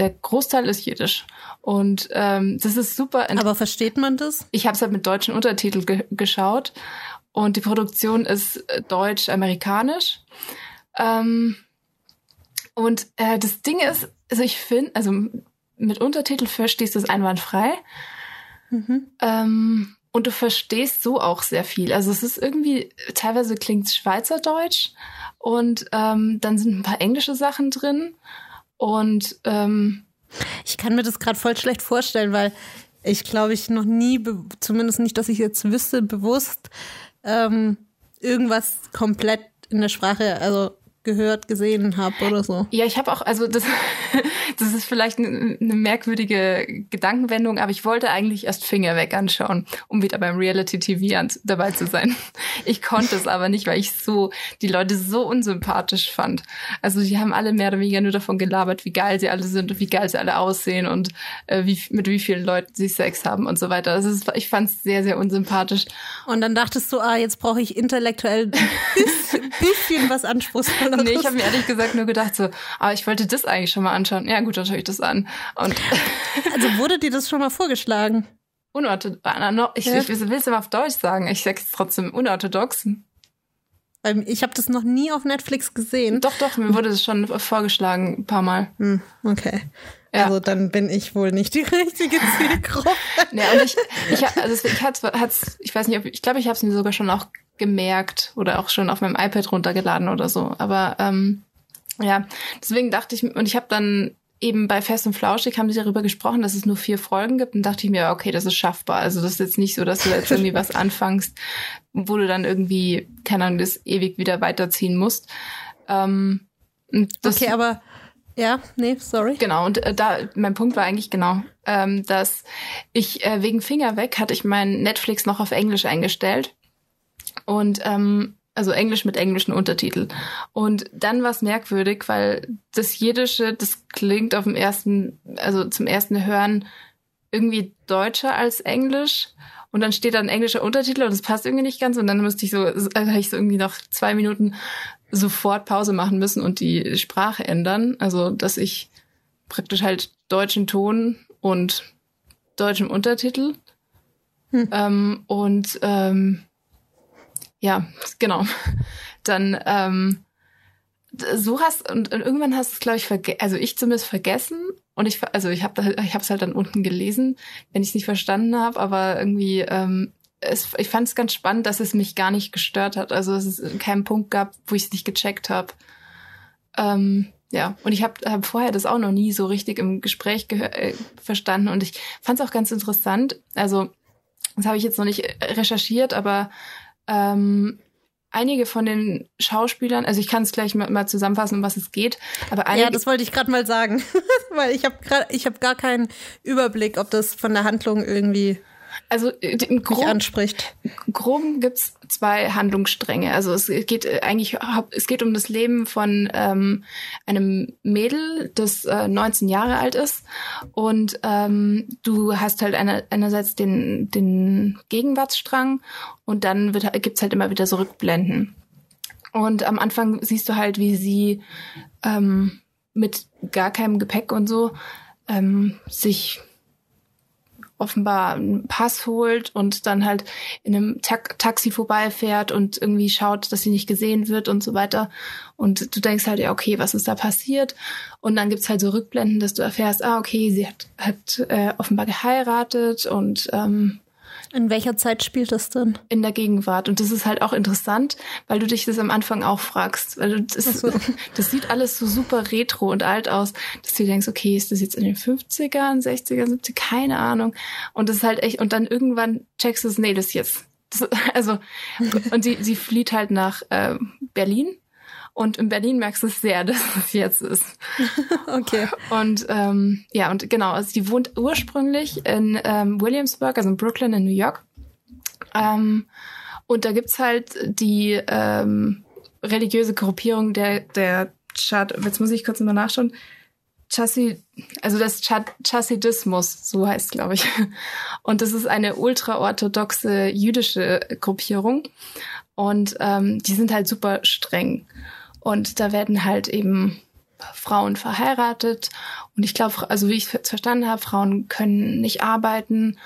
der Großteil ist jiddisch. Und ähm, das ist super.
Aber versteht man das?
Ich habe es halt mit deutschen Untertiteln ge geschaut und die Produktion ist äh, deutsch-amerikanisch. Ähm, und äh, das Ding ist, also ich finde, also mit Untertitel verstehst du es einwandfrei. Ähm, und du verstehst so auch sehr viel. Also es ist irgendwie, teilweise klingt Schweizerdeutsch und ähm, dann sind ein paar englische Sachen drin. Und ähm,
Ich kann mir das gerade voll schlecht vorstellen, weil ich glaube, ich noch nie, zumindest nicht, dass ich jetzt wüsste, bewusst ähm, irgendwas komplett in der Sprache, also gehört, gesehen habe oder so.
Ja, ich habe auch, also das, das ist vielleicht eine eine merkwürdige Gedankenwendung, aber ich wollte eigentlich erst Finger weg anschauen, um wieder beim Reality TV an, dabei zu sein. Ich konnte es aber nicht, weil ich so die Leute so unsympathisch fand. Also die haben alle mehr oder weniger nur davon gelabert, wie geil sie alle sind und wie geil sie alle aussehen und äh, wie, mit wie vielen Leuten sie Sex haben und so weiter. Also es ist, ich fand es sehr, sehr unsympathisch.
Und dann dachtest du, ah, jetzt brauche ich intellektuell ein bisschen, bisschen was Anspruchsvolleres.
Nee, ich habe mir ehrlich gesagt nur gedacht so, aber ich wollte das eigentlich schon mal anschauen. Ja gut, dann schaue ich das an. Und
also wurde dir das schon mal vorgeschlagen?
unorthodox. Ich,
Ja.
ich will es immer auf Deutsch sagen. Ich sage es trotzdem unorthodox.
Ich habe das noch nie auf Netflix gesehen.
Doch, doch, mir wurde das schon vorgeschlagen, ein paar Mal.
Hm, okay.
Ja.
Also dann bin ich wohl nicht die richtige Zielgruppe.
Ja, und ich, ich, also ich hat's, hat's, ich weiß nicht, ob, ich glaube, ich habe es mir sogar schon auch gemerkt oder auch schon auf meinem iPad runtergeladen oder so. Aber ähm, ja, deswegen dachte ich, und ich habe dann eben bei Fest und Flauschig haben die darüber gesprochen, dass es nur vier Folgen gibt und dachte ich mir, okay, das ist schaffbar. Also das ist jetzt nicht so, dass du jetzt irgendwie was anfängst, wo du dann irgendwie, keine Ahnung, das ewig wieder weiterziehen musst. Ähm,
Okay, aber Ja, nee, sorry.
Genau, und äh, da, mein Punkt war eigentlich genau, ähm, dass ich äh, wegen Finger weg hatte ich mein Netflix noch auf Englisch eingestellt. Und ähm, also Englisch mit englischen Untertitel. Und dann war es merkwürdig, weil das Jiddische, das klingt auf dem ersten, also zum ersten Hören irgendwie deutscher als Englisch. Und dann steht da ein englischer Untertitel und es passt irgendwie nicht ganz. Und dann musste ich so, also habe ich so irgendwie nach zwei Minuten sofort Pause machen müssen und die Sprache ändern. Also, dass ich praktisch halt deutschen Ton und deutschem Untertitel. Hm. Ähm, und ähm, ja, genau. Dann ähm, so hast und, und irgendwann hast du es glaube ich vergessen, also ich zumindest vergessen und ich also ich habe ich habe es halt dann unten gelesen, wenn ich es nicht verstanden habe, aber irgendwie ähm, es, ich fand es ganz spannend, dass es mich gar nicht gestört hat. Also dass es keinen Punkt gab, wo ich es nicht gecheckt habe. Ähm, ja, und ich habe hab vorher das auch noch nie so richtig im Gespräch äh, verstanden und ich fand es auch ganz interessant. Also das habe ich jetzt noch nicht recherchiert, aber ähm, einige von den Schauspielern, also ich kann es gleich mal, mal, zusammenfassen, um was es geht, aber einige,
Ja, das wollte ich gerade mal sagen, weil ich habe gerade ich habe gar keinen Überblick, ob das von der Handlung irgendwie
also
äh, im
grob,
anspricht.
Grob gibt's zwei Handlungsstränge. Also es geht äh, eigentlich, es geht um das Leben von ähm, einem Mädel, das äh, 19 Jahre alt ist. Und ähm, du hast halt eine, einerseits den, den Gegenwartsstrang und dann wird, gibt's halt immer wieder so Rückblenden. Und am Anfang siehst du halt, wie sie ähm, mit gar keinem Gepäck und so ähm, sich offenbar einen Pass holt und dann halt in einem Ta Taxi vorbeifährt und irgendwie schaut, dass sie nicht gesehen wird und so weiter. Und du denkst halt, ja, okay, was ist da passiert? Und dann gibt's halt so Rückblenden, dass du erfährst, ah, okay, sie hat, hat äh, offenbar geheiratet und ähm,
in welcher Zeit spielt das denn?
In der Gegenwart. Und das ist halt auch interessant, weil du dich das am Anfang auch fragst. Weil das, so. das sieht alles so super retro und alt aus, dass du denkst, okay, ist das jetzt in den 50ern, 60ern, 70 keine Ahnung. Und das ist halt echt, und dann irgendwann checkst du es, nee, das ist jetzt. Das, also, und sie, sie flieht halt nach äh, Berlin und in Berlin merkst du es sehr, dass es jetzt ist.
okay.
Und ähm, ja, und genau, also die wohnt ursprünglich in ähm, Williamsburg, also in Brooklyn in New York. Ähm, und da gibt's halt die ähm, religiöse Gruppierung der, der Chad, jetzt muss ich kurz mal nachschauen. Chassid, also das Chassidismus, so heißt glaube ich. Und das ist eine ultraorthodoxe jüdische Gruppierung. Und ähm, die sind halt super streng. Und da werden halt eben Frauen verheiratet. Und ich glaube, also wie ich es verstanden habe, Frauen können nicht arbeiten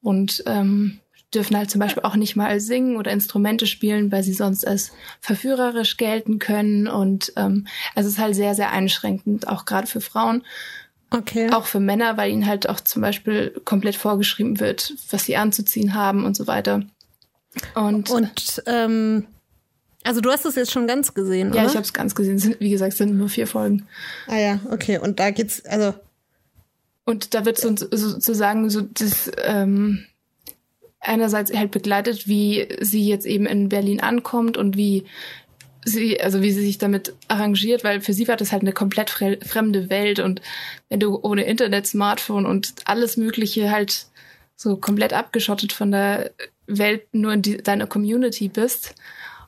und ähm, dürfen halt zum Beispiel auch nicht mal singen oder Instrumente spielen, weil sie sonst als verführerisch gelten können. Und ähm, also es ist halt sehr, sehr einschränkend, auch gerade für Frauen.
Okay.
Auch für Männer, weil ihnen halt auch zum Beispiel komplett vorgeschrieben wird, was sie anzuziehen haben und so weiter. Und,
und ähm, also du hast es jetzt schon ganz gesehen,
ja,
oder?
Ja, ich habe es ganz gesehen. Sind, wie gesagt, sind nur vier Folgen.
Ah ja, okay. Und da geht's also
und da wird so, sozusagen so das ähm, einerseits halt begleitet, wie sie jetzt eben in Berlin ankommt und wie sie, also wie sie sich damit arrangiert, weil für sie war das halt eine komplett fremde Welt und wenn du ohne Internet, Smartphone und alles Mögliche halt so komplett abgeschottet von der Welt nur in die, deiner Community bist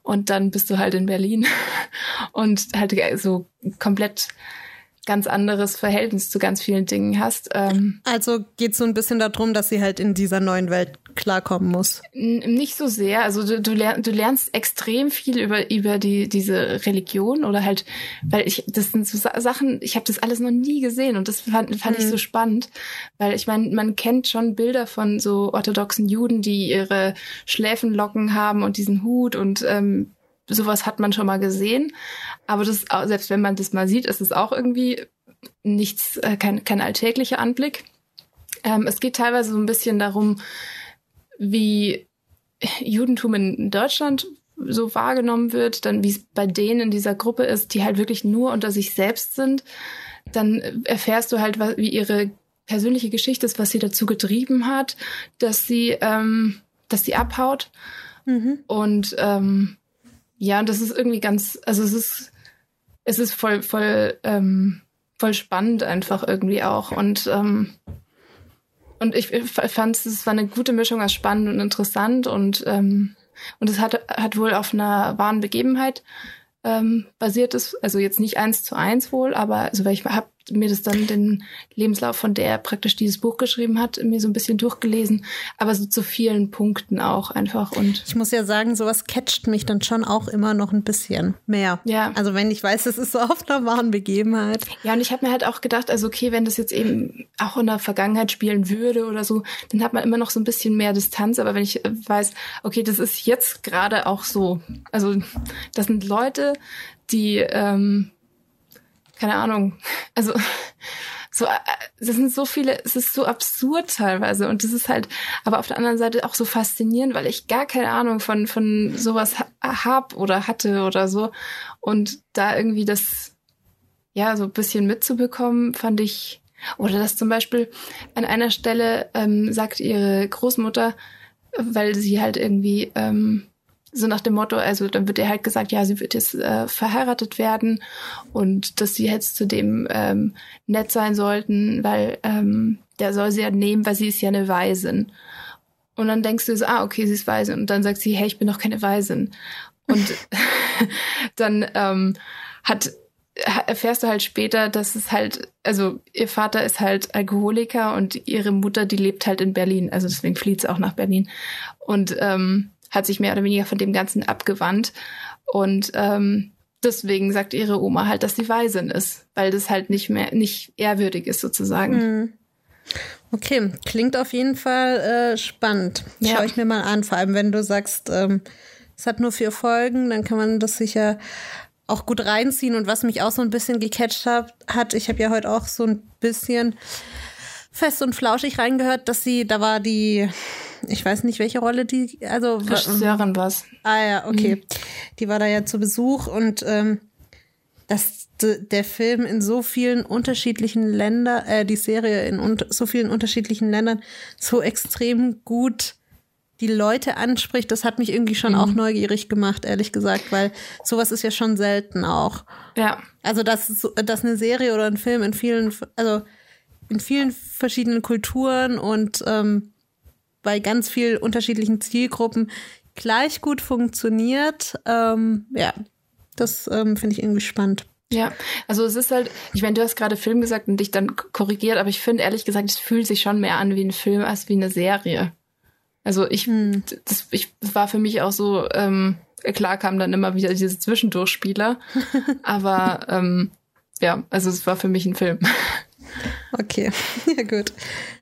und dann bist du halt in Berlin. Und halt so komplett ganz anderes Verhältnis zu ganz vielen Dingen hast. Ähm,
also geht so ein bisschen darum, dass sie halt in dieser neuen Welt klarkommen muss.
Nicht so sehr. Also du, du, lernst, du lernst extrem viel über über die diese Religion oder halt, weil ich das sind so Sachen. Ich habe das alles noch nie gesehen und das fand, fand mhm. ich so spannend, weil ich meine, man kennt schon Bilder von so orthodoxen Juden, die ihre Schläfenlocken haben und diesen Hut und ähm, sowas hat man schon mal gesehen. Aber das, selbst wenn man das mal sieht, ist es auch irgendwie nichts, äh, kein, kein alltäglicher Anblick. Ähm, es geht teilweise so ein bisschen darum, wie Judentum in Deutschland so wahrgenommen wird, dann wie es bei denen in dieser Gruppe ist, die halt wirklich nur unter sich selbst sind. Dann erfährst du halt, wie ihre persönliche Geschichte ist, was sie dazu getrieben hat, dass sie, ähm, dass sie abhaut. Mhm. Und ähm, ja, und das ist irgendwie ganz, also es ist, es ist voll, voll, ähm, voll spannend einfach irgendwie auch. Und, ähm, und ich fand es war eine gute Mischung aus spannend und interessant und, ähm, und es hat, hat wohl auf einer wahren Begebenheit ähm, basiert ist, also jetzt nicht eins zu eins wohl, aber also weil ich habe mir das dann den Lebenslauf von der praktisch dieses Buch geschrieben hat, mir so ein bisschen durchgelesen, aber so zu vielen Punkten auch einfach und
ich muss ja sagen, sowas catcht mich dann schon auch immer noch ein bisschen mehr.
Ja.
Also wenn ich weiß, es ist so auf einer wahren Begebenheit.
Ja, und ich habe mir halt auch gedacht, also okay, wenn das jetzt eben auch in der Vergangenheit spielen würde oder so, dann hat man immer noch so ein bisschen mehr Distanz, aber wenn ich weiß, okay, das ist jetzt gerade auch so, also das sind Leute, die ähm, keine Ahnung, also so, das sind so viele, es ist so absurd teilweise. Und das ist halt, aber auf der anderen Seite auch so faszinierend, weil ich gar keine Ahnung von von sowas hab oder hatte oder so. Und da irgendwie das ja so ein bisschen mitzubekommen, fand ich oder dass zum Beispiel an einer Stelle ähm, sagt ihre Großmutter, weil sie halt irgendwie ähm, so nach dem Motto, also dann wird ihr halt gesagt, ja, sie wird jetzt äh, verheiratet werden und dass sie jetzt zu dem ähm, nett sein sollten, weil ähm, der soll sie ja nehmen, weil sie ist ja eine Waisin. Und dann denkst du so, ah, okay, sie ist Waisin. Und dann sagt sie, hey, ich bin doch keine Waisin. Und dann ähm, hat erfährst du halt später, dass es halt, also ihr Vater ist halt Alkoholiker und ihre Mutter, die lebt halt in Berlin. Also deswegen flieht sie auch nach Berlin. Und ähm, hat sich mehr oder weniger von dem Ganzen abgewandt. Und ähm, deswegen sagt ihre Oma halt, dass sie Waisin ist, weil das halt nicht mehr, nicht ehrwürdig ist sozusagen.
Mhm. Okay, klingt auf jeden Fall äh, spannend. Ja. Schau ich mir mal an, vor allem wenn du sagst, ähm, es hat nur vier Folgen, dann kann man das sicher auch gut reinziehen. Und was mich auch so ein bisschen gecatcht hat, hat ich habe ja heute auch so ein bisschen fest und flauschig reingehört, dass sie, da war die ich weiß nicht, welche Rolle die, also
Regisseurin was.
Ah ja, okay. Mhm. Die war da ja zu Besuch und ähm, dass der Film in so vielen unterschiedlichen Ländern, äh, die Serie in un so vielen unterschiedlichen Ländern so extrem gut die Leute anspricht, das hat mich irgendwie schon mhm. auch neugierig gemacht, ehrlich gesagt, weil sowas ist ja schon selten auch.
Ja.
Also, dass, dass eine Serie oder ein Film in vielen, also in vielen verschiedenen Kulturen und ähm, bei ganz vielen unterschiedlichen Zielgruppen gleich gut funktioniert. Ähm, ja, das ähm, finde ich irgendwie spannend.
Ja, also es ist halt, ich meine, du hast gerade Film gesagt und dich dann korrigiert, aber ich finde ehrlich gesagt, es fühlt sich schon mehr an wie ein Film als wie eine Serie. Also ich, hm. das, ich, das war für mich auch so, ähm, klar kamen dann immer wieder diese Zwischendurchspieler, aber ähm, ja, also es war für mich ein Film.
Okay, ja gut.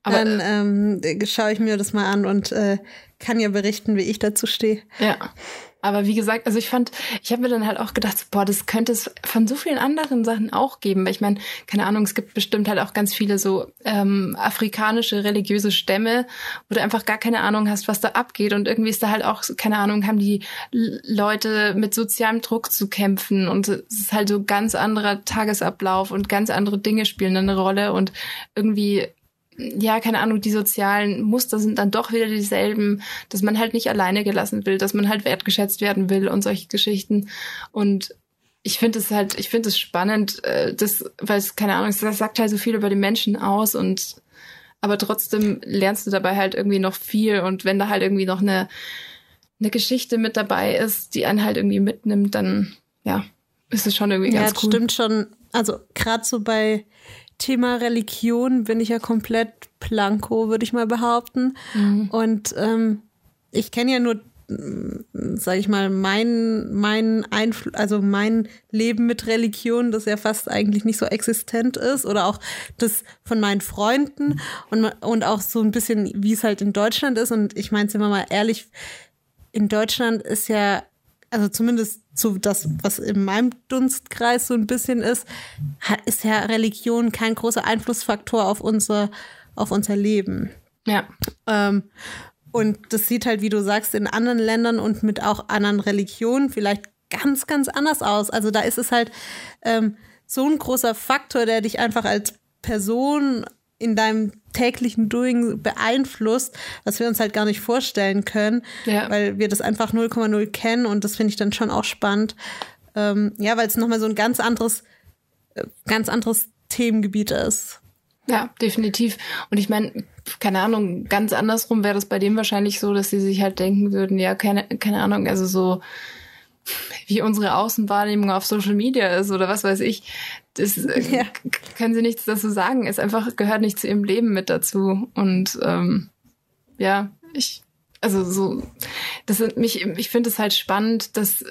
Aber, Dann ähm, schaue ich mir das mal an und äh, kann ja berichten, wie ich dazu stehe.
Ja. Aber wie gesagt, also ich fand, ich habe mir dann halt auch gedacht, boah, das könnte es von so vielen anderen Sachen auch geben. Weil ich meine, keine Ahnung, es gibt bestimmt halt auch ganz viele so ähm, afrikanische religiöse Stämme, wo du einfach gar keine Ahnung hast, was da abgeht. Und irgendwie ist da halt auch, keine Ahnung, haben die Leute mit sozialem Druck zu kämpfen. Und es ist halt so ganz anderer Tagesablauf und ganz andere Dinge spielen eine Rolle. Und irgendwie ja, keine Ahnung, die sozialen Muster sind dann doch wieder dieselben, dass man halt nicht alleine gelassen will, dass man halt wertgeschätzt werden will und solche Geschichten. Und ich finde es halt, ich finde es spannend, äh, das, weil es, keine Ahnung, das sagt halt so viel über die Menschen aus und aber trotzdem lernst du dabei halt irgendwie noch viel und wenn da halt irgendwie noch eine, eine Geschichte mit dabei ist, die einen halt irgendwie mitnimmt, dann ja, ist es schon irgendwie
ja,
ganz cool.
Ja, stimmt schon. Also gerade so bei Thema Religion bin ich ja komplett planko, würde ich mal behaupten. Mhm. Und ähm, ich kenne ja nur, sage ich mal, mein, mein Einfluss, also mein Leben mit Religion, das ja fast eigentlich nicht so existent ist, oder auch das von meinen Freunden und, und auch so ein bisschen, wie es halt in Deutschland ist. Und ich meine, sind wir mal ehrlich, in Deutschland ist ja also zumindest so das, was in meinem Dunstkreis so ein bisschen ist, ist ja Religion kein großer Einflussfaktor auf unser, auf unser Leben.
Ja.
Ähm, und das sieht halt, wie du sagst, in anderen Ländern und mit auch anderen Religionen vielleicht ganz, ganz anders aus. Also da ist es halt ähm, so ein großer Faktor, der dich einfach als Person in deinem täglichen Doing beeinflusst, was wir uns halt gar nicht vorstellen können, ja. weil wir das einfach 0,0 kennen und das finde ich dann schon auch spannend. Ähm, ja, weil es nochmal so ein ganz anderes, äh, ganz anderes Themengebiet ist.
Ja, definitiv. Und ich meine, keine Ahnung, ganz andersrum wäre das bei dem wahrscheinlich so, dass sie sich halt denken würden, ja, keine, keine Ahnung, also so wie unsere Außenwahrnehmung auf Social Media ist oder was weiß ich. Das äh,
Ja.
können sie nichts dazu sagen. Es einfach gehört nicht zu ihrem Leben mit dazu. Und ähm, ja, ich, also so, das sind mich, ich finde es halt spannend, dass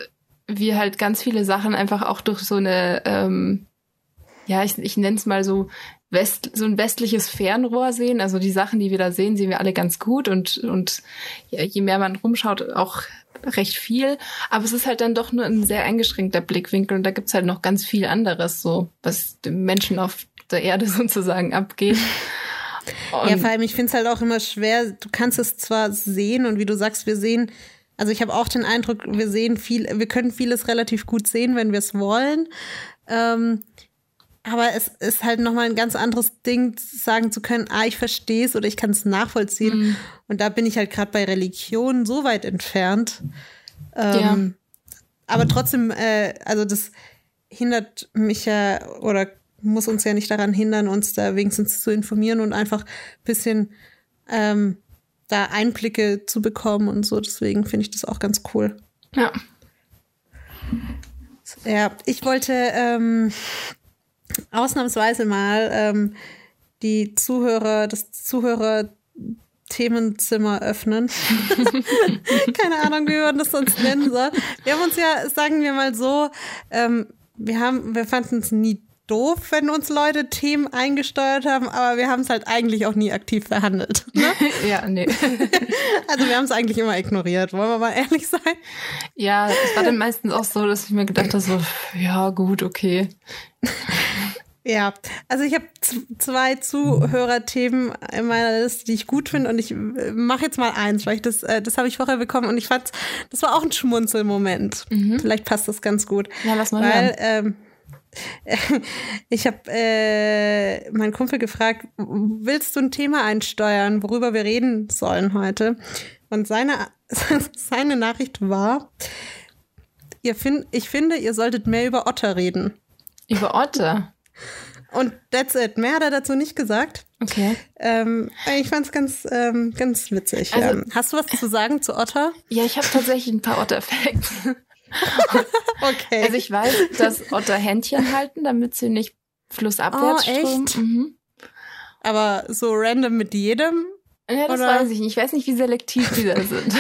wir halt ganz viele Sachen einfach auch durch so eine, ähm, ja, ich, ich nenne es mal so West, so ein westliches Fernrohr sehen. Also die Sachen, die wir da sehen, sehen wir alle ganz gut und, und je mehr man rumschaut, auch recht viel. Aber es ist halt dann doch nur ein sehr eingeschränkter Blickwinkel und da gibt's halt noch ganz viel anderes, so was dem Menschen auf der Erde sozusagen abgeht. Und,
Ja, vor allem, ich finde es halt auch immer schwer. Du kannst es zwar sehen und wie du sagst, wir sehen, also ich habe auch den Eindruck, wir sehen viel, wir können vieles relativ gut sehen, wenn wir es wollen. Ähm, aber es ist halt nochmal ein ganz anderes Ding, sagen zu können, ah, ich verstehe es oder ich kann es nachvollziehen. Und da bin ich halt gerade bei Religion so weit entfernt. Ähm, Aber trotzdem, äh, also das hindert mich ja oder muss uns ja nicht daran hindern, uns da wenigstens zu informieren und einfach ein bisschen ähm, da Einblicke zu bekommen und so. Deswegen finde ich das auch ganz cool.
ja.
Ja, ich wollte ähm, ausnahmsweise mal ähm, die Zuhörer, das Zuhörer-Themenzimmer öffnen. Keine Ahnung, wie man das sonst nennen soll. Wir haben uns ja, sagen wir mal so, ähm, wir haben, wir fanden es nie doof, wenn uns Leute Themen eingesteuert haben, aber wir haben es halt eigentlich auch nie aktiv verhandelt. Ne?
ja, nee.
Also wir haben es eigentlich immer ignoriert, wollen wir mal ehrlich sein?
Ja, es war dann meistens auch so, dass ich mir gedacht habe, so, ja, gut, okay.
Ja, also ich habe zwei Zuhörerthemen in meiner Liste, die ich gut finde und ich mache jetzt mal eins, weil ich das, äh, das habe ich vorher bekommen und ich fand, das war auch ein Schmunzelmoment. Vielleicht passt das ganz gut.
Ja, lass mal
weil ähm, ich habe äh, meinen Kumpel gefragt, willst du ein Thema einsteuern, worüber wir reden sollen heute? Und seine, seine Nachricht war, ihr find, ich finde, ihr solltet mehr über Otter reden.
Über Otter.
Und that's it. Mehr hat er dazu nicht gesagt.
Okay.
Ähm, ich fand es ganz, ähm, ganz witzig.
Also-
ähm, hast du was zu sagen zu Otter?
Ja, ich habe tatsächlich ein paar Otter-Facts.
Okay.
Also ich weiß, dass Otter Händchen halten, damit sie nicht flussabwärts
Oh, echt?
Mhm.
Aber so random mit jedem?
Ja, das
Oder-
weiß ich nicht. Ich weiß nicht, wie selektiv die da sind.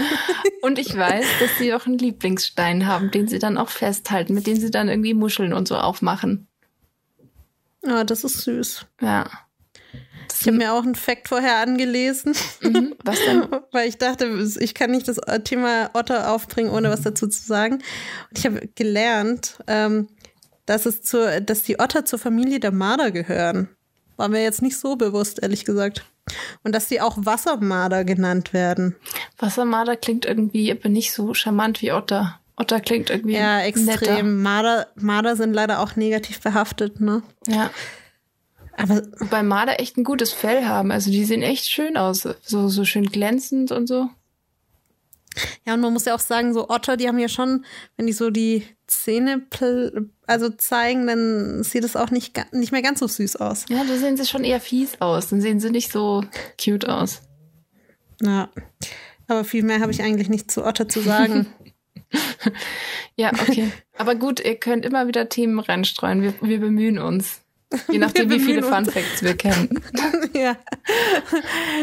und ich weiß, dass sie auch einen Lieblingsstein haben, den sie dann auch festhalten, mit dem sie dann irgendwie Muscheln und so aufmachen.
Ah, das ist süß.
Ja.
Ich habe mir auch einen Fact vorher angelesen,
Mhm. Was denn?
weil ich dachte, ich kann nicht das Thema Otter aufbringen, ohne was dazu zu sagen. Und ich habe gelernt, ähm, dass es zur, dass die Otter zur Familie der Marder gehören. War mir jetzt nicht so bewusst, ehrlich gesagt. Und dass sie auch Wassermarder genannt werden.
Wassermarder klingt irgendwie aber nicht so charmant wie Otter. Otter klingt irgendwie
Ja,
netter.
extrem. Marder, Marder sind leider auch negativ behaftet, ne?
Ja.
Aber
Wobei Marder echt ein gutes Fell haben. Also die sehen echt schön aus. So, so schön glänzend und so.
ja, und man muss ja auch sagen, so Otter, die haben ja schon, wenn die so die Zähne also zeigen, dann sieht es auch nicht, nicht mehr ganz so süß aus.
Ja, da sehen sie schon eher fies aus. Dann sehen sie nicht so cute aus.
Ja. Aber viel mehr habe ich eigentlich nicht zu Otter zu sagen.
Ja, okay. Aber gut, ihr könnt immer wieder Themen reinstreuen. Wir, wir bemühen uns. Je nachdem, wie viele Fun. Facts wir kennen.
ja.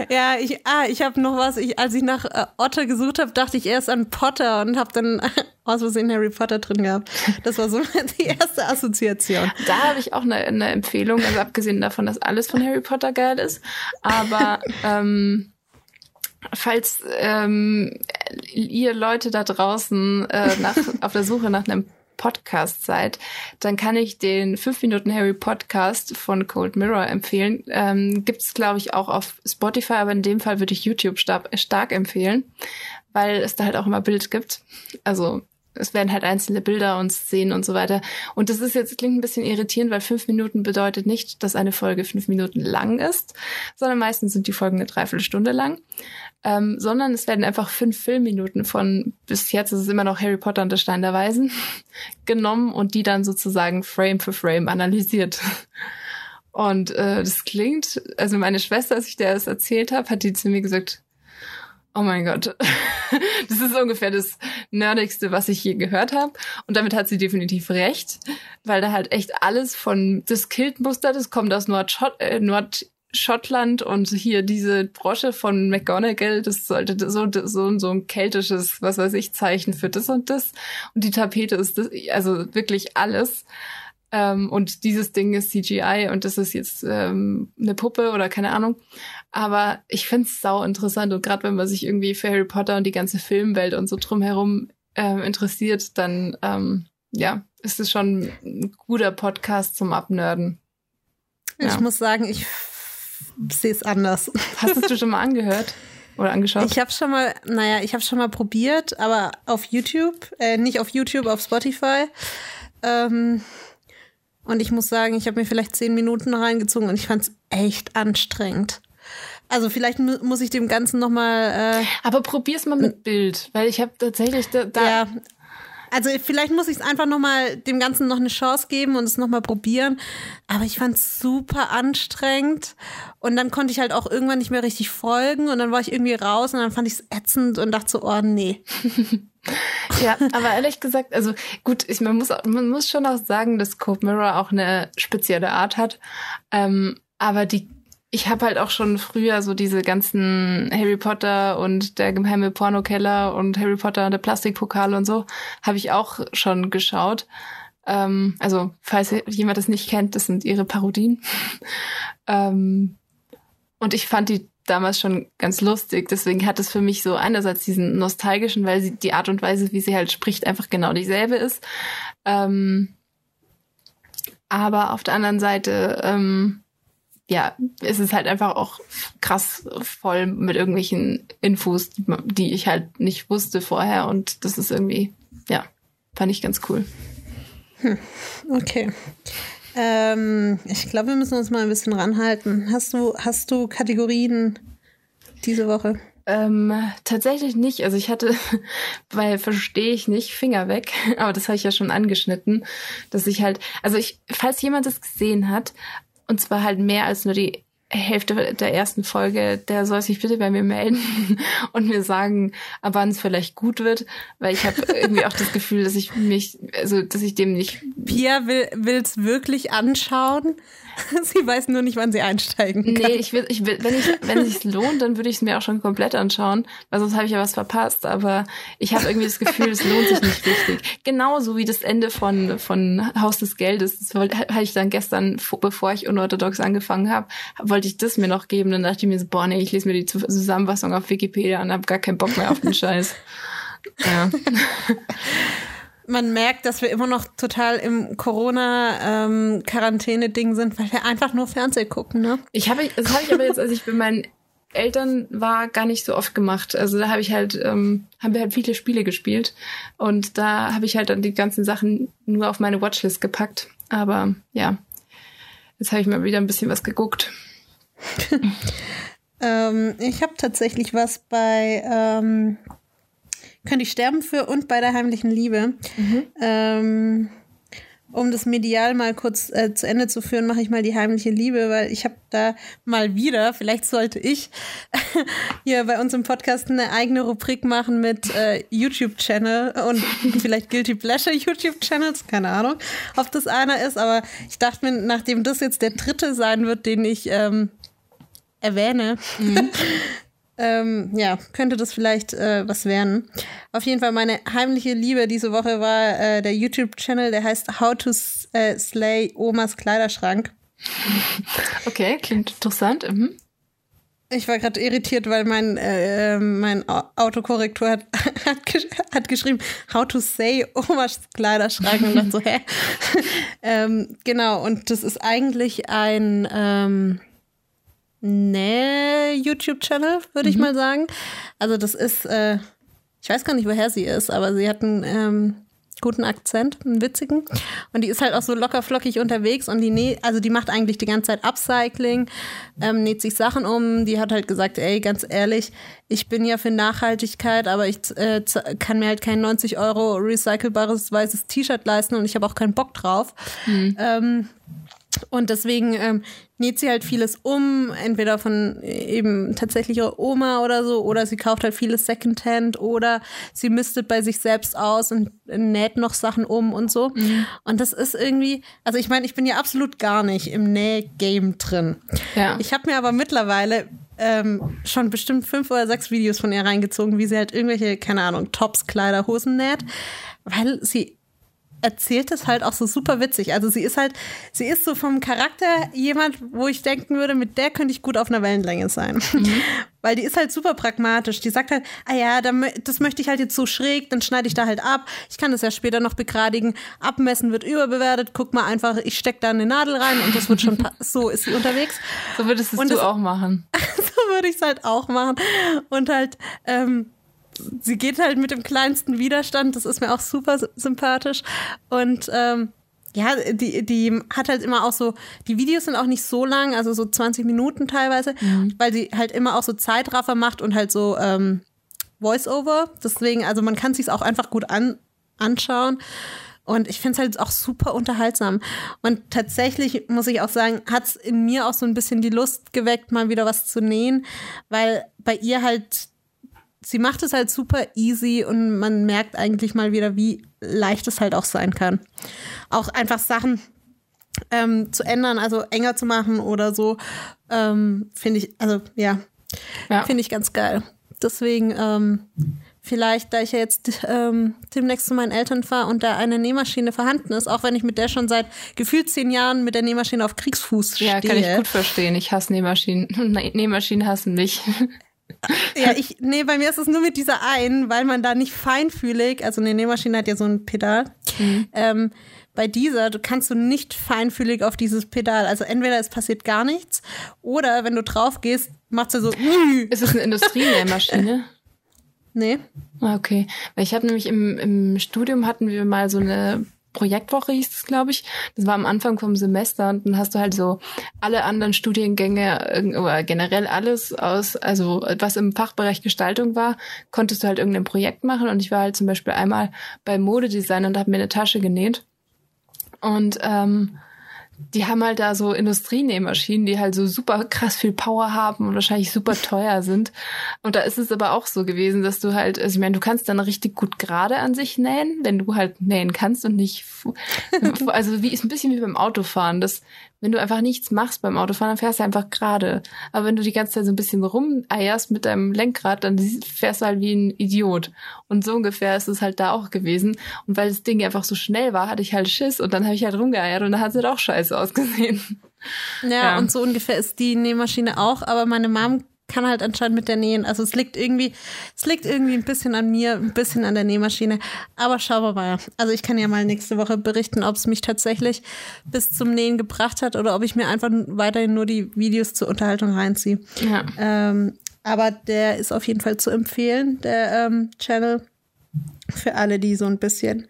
Ja, ich, ah, ich habe noch was. Ich, als ich nach äh, Otter gesucht habe, dachte ich erst an Potter und habe dann aus Versehen Harry Potter drin gehabt. Das war so die erste Assoziation.
Da habe ich auch eine, eine Empfehlung, also abgesehen davon, dass alles von Harry Potter geil ist. Aber ähm, falls ähm, ihr Leute da draußen äh, nach, auf der Suche nach einem Podcast seid, dann kann ich den 5 Minuten Harry Podcast von Cold Mirror empfehlen. Ähm, Gibt es, glaube ich, auch auf Spotify, aber in dem Fall würde ich YouTube stark, stark empfehlen, weil es da halt auch immer Bild gibt. Also es werden halt einzelne Bilder und Szenen und so weiter. Und das ist jetzt, klingt ein bisschen irritierend, weil fünf Minuten bedeutet nicht, dass eine Folge fünf Minuten lang ist, sondern meistens sind die Folgen eine Dreiviertelstunde lang. Ähm, sondern es werden einfach fünf Filmminuten von, bis jetzt ist es immer noch Harry Potter und der Stein der Weisen, genommen und die dann sozusagen Frame für Frame analysiert. Und äh, das klingt, also meine Schwester, als ich der das erzählt habe, hat die zu mir gesagt, oh mein Gott, das ist ungefähr das Nerdigste, was ich je gehört habe. Und damit hat sie definitiv recht, weil da halt echt alles von das Kiltmuster, das kommt aus Nordschott, äh, Nordschottland und hier diese Brosche von McGonagall, das sollte so, so, so ein keltisches, was weiß ich, Zeichen für das und das. Und die Tapete ist das, also wirklich alles. Ähm, und dieses Ding ist CGI und das ist jetzt ähm, eine Puppe oder keine Ahnung. Aber ich find's sau interessant und gerade wenn man sich irgendwie für Harry Potter und die ganze Filmwelt und so drumherum äh, interessiert, dann ähm, ja, ist es schon ein guter Podcast zum Abnörden.
Ich ja. muss sagen, ich sehe es anders.
Hast du schon mal angehört? Oder angeschaut?
Ich habe schon mal, naja, ich habe schon mal probiert, aber auf YouTube, äh, nicht auf YouTube, auf Spotify. Ähm, und ich muss sagen, ich habe mir vielleicht zehn Minuten reingezogen und ich fand es echt anstrengend. Also vielleicht mu muss ich dem Ganzen noch mal. Äh,
Aber probier's mal mit Bild, weil ich habe tatsächlich da, da
ja, also vielleicht muss ich es einfach noch mal dem Ganzen noch eine Chance geben und es noch mal probieren. Aber ich fand es super anstrengend und dann konnte ich halt auch irgendwann nicht mehr richtig folgen und dann war ich irgendwie raus und dann fand ich es ätzend und dachte so, oh nee.
ja, aber ehrlich gesagt, also gut, ich, man, muss, man muss schon auch sagen, dass Cold Mirror auch eine spezielle Art hat. Ähm, aber die, ich habe halt auch schon früher so diese ganzen Harry Potter und der geheime Pornokeller und Harry Potter und der Plastikpokal und so, habe ich auch schon geschaut. Ähm, also, falls jemand das nicht kennt, das sind ihre Parodien. ähm, und ich fand die damals schon ganz lustig. Deswegen hat es für mich so einerseits diesen nostalgischen, weil sie die Art und Weise, wie sie halt spricht, einfach genau dieselbe ist. Ähm, aber auf der anderen Seite, ähm, ja, ist es halt einfach auch krass voll mit irgendwelchen Infos, die ich halt nicht wusste vorher. Und das ist irgendwie, ja, fand ich ganz cool.
Hm, okay. Ähm, ich glaube, wir müssen uns mal ein bisschen ranhalten. Hast du, hast du Kategorien diese Woche?
Ähm, tatsächlich nicht. Also ich hatte, weil verstehe ich nicht, Finger weg, aber das habe ich ja schon angeschnitten, dass ich halt, also ich, falls jemand das gesehen hat, und zwar halt mehr als nur die Hälfte der ersten Folge, der soll sich bitte bei mir melden und mir sagen, ab wann es vielleicht gut wird, weil ich habe irgendwie auch das Gefühl, dass ich mich, also dass ich dem nicht.
Pia will will's wirklich anschauen. sie weiß nur nicht, wann sie einsteigen kann.
Nee, ich will, ich will, wenn ich, wenn es sich lohnt, dann würde ich es mir auch schon komplett anschauen, weil sonst habe ich ja was verpasst. Aber ich habe irgendwie das Gefühl, es lohnt sich nicht richtig. Genauso wie das Ende von von Haus des Geldes. Das hatte ich dann gestern, bevor ich unorthodox angefangen habe, wollte ich das mir noch geben. Dann dachte ich mir so, boah, nee, ich lese mir die Zusammenfassung auf Wikipedia und habe gar keinen Bock mehr auf den Scheiß. Ja.
man merkt, dass wir immer noch total im Corona-Quarantäne-Ding ähm, sind, weil wir einfach nur Fernsehen gucken, ne?
Ich habe, das habe ich aber jetzt, als ich bei meinen Eltern war, gar nicht so oft gemacht. Also da habe ich halt, ähm, haben wir halt viele Spiele gespielt und da habe ich halt dann die ganzen Sachen nur auf meine Watchlist gepackt. Aber ja, jetzt habe ich mal wieder ein bisschen was geguckt.
ähm, ich habe tatsächlich was bei ähm, könnte ich sterben für und bei der heimlichen Liebe. Mhm. Ähm, um das medial mal kurz äh, zu Ende zu führen, mache ich mal die heimliche Liebe, weil ich habe da mal wieder, vielleicht sollte ich hier bei uns im Podcast eine eigene Rubrik machen mit äh, YouTube-Channel und vielleicht Guilty Pleasure YouTube-Channels, keine Ahnung, ob das einer ist, aber ich dachte mir, nachdem das jetzt der dritte sein wird, den ich ähm, erwähne, mhm. ähm, ja, könnte das vielleicht äh, was werden. Auf jeden Fall meine heimliche Liebe diese Woche war äh, der YouTube-Channel, der heißt How to äh, Slay Omas Kleiderschrank.
Okay, klingt interessant. Mhm.
Ich war gerade irritiert, weil mein, äh, mein Autokorrektur hat, hat, gesch hat, geschrieben, how to say Omas Kleiderschrank und dann so, hä? ähm, genau, und das ist eigentlich ein, ähm, nee, YouTube-Channel, würde mhm. ich mal sagen. Also das ist, äh, ich weiß gar nicht, woher sie ist, aber sie hat einen ähm, guten Akzent, einen witzigen. Und die ist halt auch so locker flockig unterwegs und die näht, also die macht eigentlich die ganze Zeit Upcycling, ähm, näht sich Sachen um. Die hat halt gesagt, ey, ganz ehrlich, ich bin ja für Nachhaltigkeit, aber ich äh, kann mir halt kein 90 Euro recycelbares weißes T-Shirt leisten und ich habe auch keinen Bock drauf. Mhm. Ähm, und deswegen ähm, näht sie halt vieles um, entweder von äh, eben tatsächlich ihrer Oma oder so, oder sie kauft halt vieles Secondhand oder sie mistet bei sich selbst aus und näht noch Sachen um und so. Mhm. Und das ist irgendwie, also ich meine, ich bin ja absolut gar nicht im Nähgame drin. Ja. Ich habe mir aber mittlerweile ähm, schon bestimmt fünf oder sechs Videos von ihr reingezogen, wie sie halt irgendwelche, keine Ahnung, Tops, Kleider, Hosen näht, weil sie erzählt es halt auch so super witzig. Also sie ist halt, sie ist so vom Charakter jemand, wo ich denken würde, mit der könnte ich gut auf einer Wellenlänge sein. Mhm. Weil die ist halt super pragmatisch. Die sagt halt, ah ja, das möchte ich halt jetzt so schräg, dann schneide ich da halt ab. Ich kann das ja später noch begradigen. Abmessen wird überbewertet. Guck mal einfach, ich stecke da eine Nadel rein und das wird schon, so ist sie unterwegs.
So würdest es du das, auch machen.
so würde ich es halt auch machen. Und halt, ähm, sie geht halt mit dem kleinsten Widerstand. Das ist mir auch super sympathisch. Und ähm, ja, die, die hat halt immer auch so, die Videos sind auch nicht so lang, also so 20 Minuten teilweise, mhm. weil sie halt immer auch so Zeitraffer macht und halt so ähm, Voice-Over. Deswegen, also man kann sich auch einfach gut an, anschauen. Und ich finde es halt auch super unterhaltsam. Und tatsächlich muss ich auch sagen, hat es in mir auch so ein bisschen die Lust geweckt, mal wieder was zu nähen, weil bei ihr halt sie macht es halt super easy und man merkt eigentlich mal wieder, wie leicht es halt auch sein kann. Auch einfach Sachen ähm, zu ändern, also enger zu machen oder so, ähm, finde ich, also ja, ja. finde ich ganz geil. Deswegen, ähm, vielleicht, da ich ja jetzt ähm, demnächst zu meinen Eltern fahre und da eine Nähmaschine vorhanden ist, auch wenn ich mit der schon seit gefühlt zehn Jahren mit der Nähmaschine auf Kriegsfuß stehe. Ja,
kann ich gut verstehen. Ich hasse Nähmaschinen. Nähmaschinen hassen mich.
Ja, ich, nee, bei mir ist es nur mit dieser einen, weil man da nicht feinfühlig, also eine Nähmaschine hat ja so ein Pedal. Mhm. Ähm, bei dieser du kannst du nicht feinfühlig auf dieses Pedal. Also entweder es passiert gar nichts oder wenn du drauf gehst, macht sie so.
Ist es eine Industrienähmaschine?
Nee.
Ah, okay. Ich habe nämlich im, im Studium hatten wir mal so eine Projektwoche hieß es, glaube ich. Das war am Anfang vom Semester und dann hast du halt so alle anderen Studiengänge oder generell alles aus, also was im Fachbereich Gestaltung war, konntest du halt irgendein Projekt machen und ich war halt zum Beispiel einmal bei Modedesign und habe mir eine Tasche genäht und ähm, die haben halt da so Industrienähmaschinen, die halt so super krass viel Power haben und wahrscheinlich super teuer sind. Und da ist es aber auch so gewesen, dass du halt, also ich meine, du kannst dann richtig gut gerade an sich nähen, wenn du halt nähen kannst und nicht, also wie ist ein bisschen wie beim Autofahren, dass wenn du einfach nichts machst beim Autofahren, dann fährst du einfach gerade. Aber wenn du die ganze Zeit so ein bisschen rumeierst mit deinem Lenkrad, dann fährst du halt wie ein Idiot. Und so ungefähr ist es halt da auch gewesen. Und weil das Ding einfach so schnell war, hatte ich halt Schiss und dann habe ich halt rumgeeiert und dann hat es halt auch scheiße ausgesehen.
Ja, ja, und so ungefähr ist die Nähmaschine auch, aber meine Mom kann halt anscheinend mit der Nähen. Also es liegt irgendwie, es liegt irgendwie ein bisschen an mir, ein bisschen an der Nähmaschine. Aber schauen wir mal. Also ich kann ja mal nächste Woche berichten, ob es mich tatsächlich bis zum Nähen gebracht hat oder ob ich mir einfach weiterhin nur die Videos zur Unterhaltung reinziehe. Ja. Ähm, aber der ist auf jeden Fall zu empfehlen, der ähm, Channel. Für alle, die so ein bisschen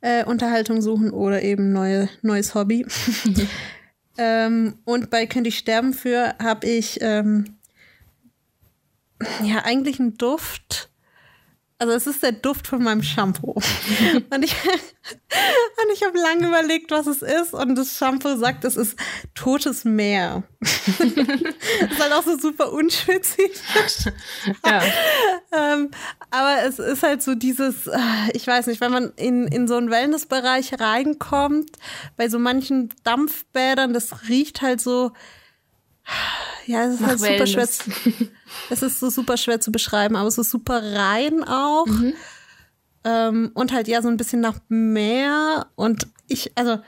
äh, Unterhaltung suchen oder eben neue, neues Hobby. ähm, und bei Könnte ich sterben für habe ich ähm, ja, eigentlich ein Duft. Also es ist der Duft von meinem Shampoo. und ich, und ich habe lange überlegt, was es ist. Und das Shampoo sagt, es ist totes Meer. das ist halt auch so super unspezifisch. Ja. ähm, aber es ist halt so dieses, äh, ich weiß nicht, wenn man in, in so einen Wellnessbereich reinkommt, bei so manchen Dampfbädern, das riecht halt so, ja, es ist Nach halt super schwer. Es ist so super schwer zu beschreiben, aber es ist super rein auch. Mhm. Ähm, und halt ja so ein bisschen nach Meer. Und ich, also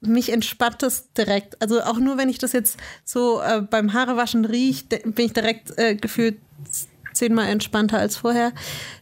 mich entspannt es direkt. Also auch nur, wenn ich das jetzt so äh, beim Haarewaschen rieche, bin ich direkt äh, gefühlt zehnmal entspannter als vorher.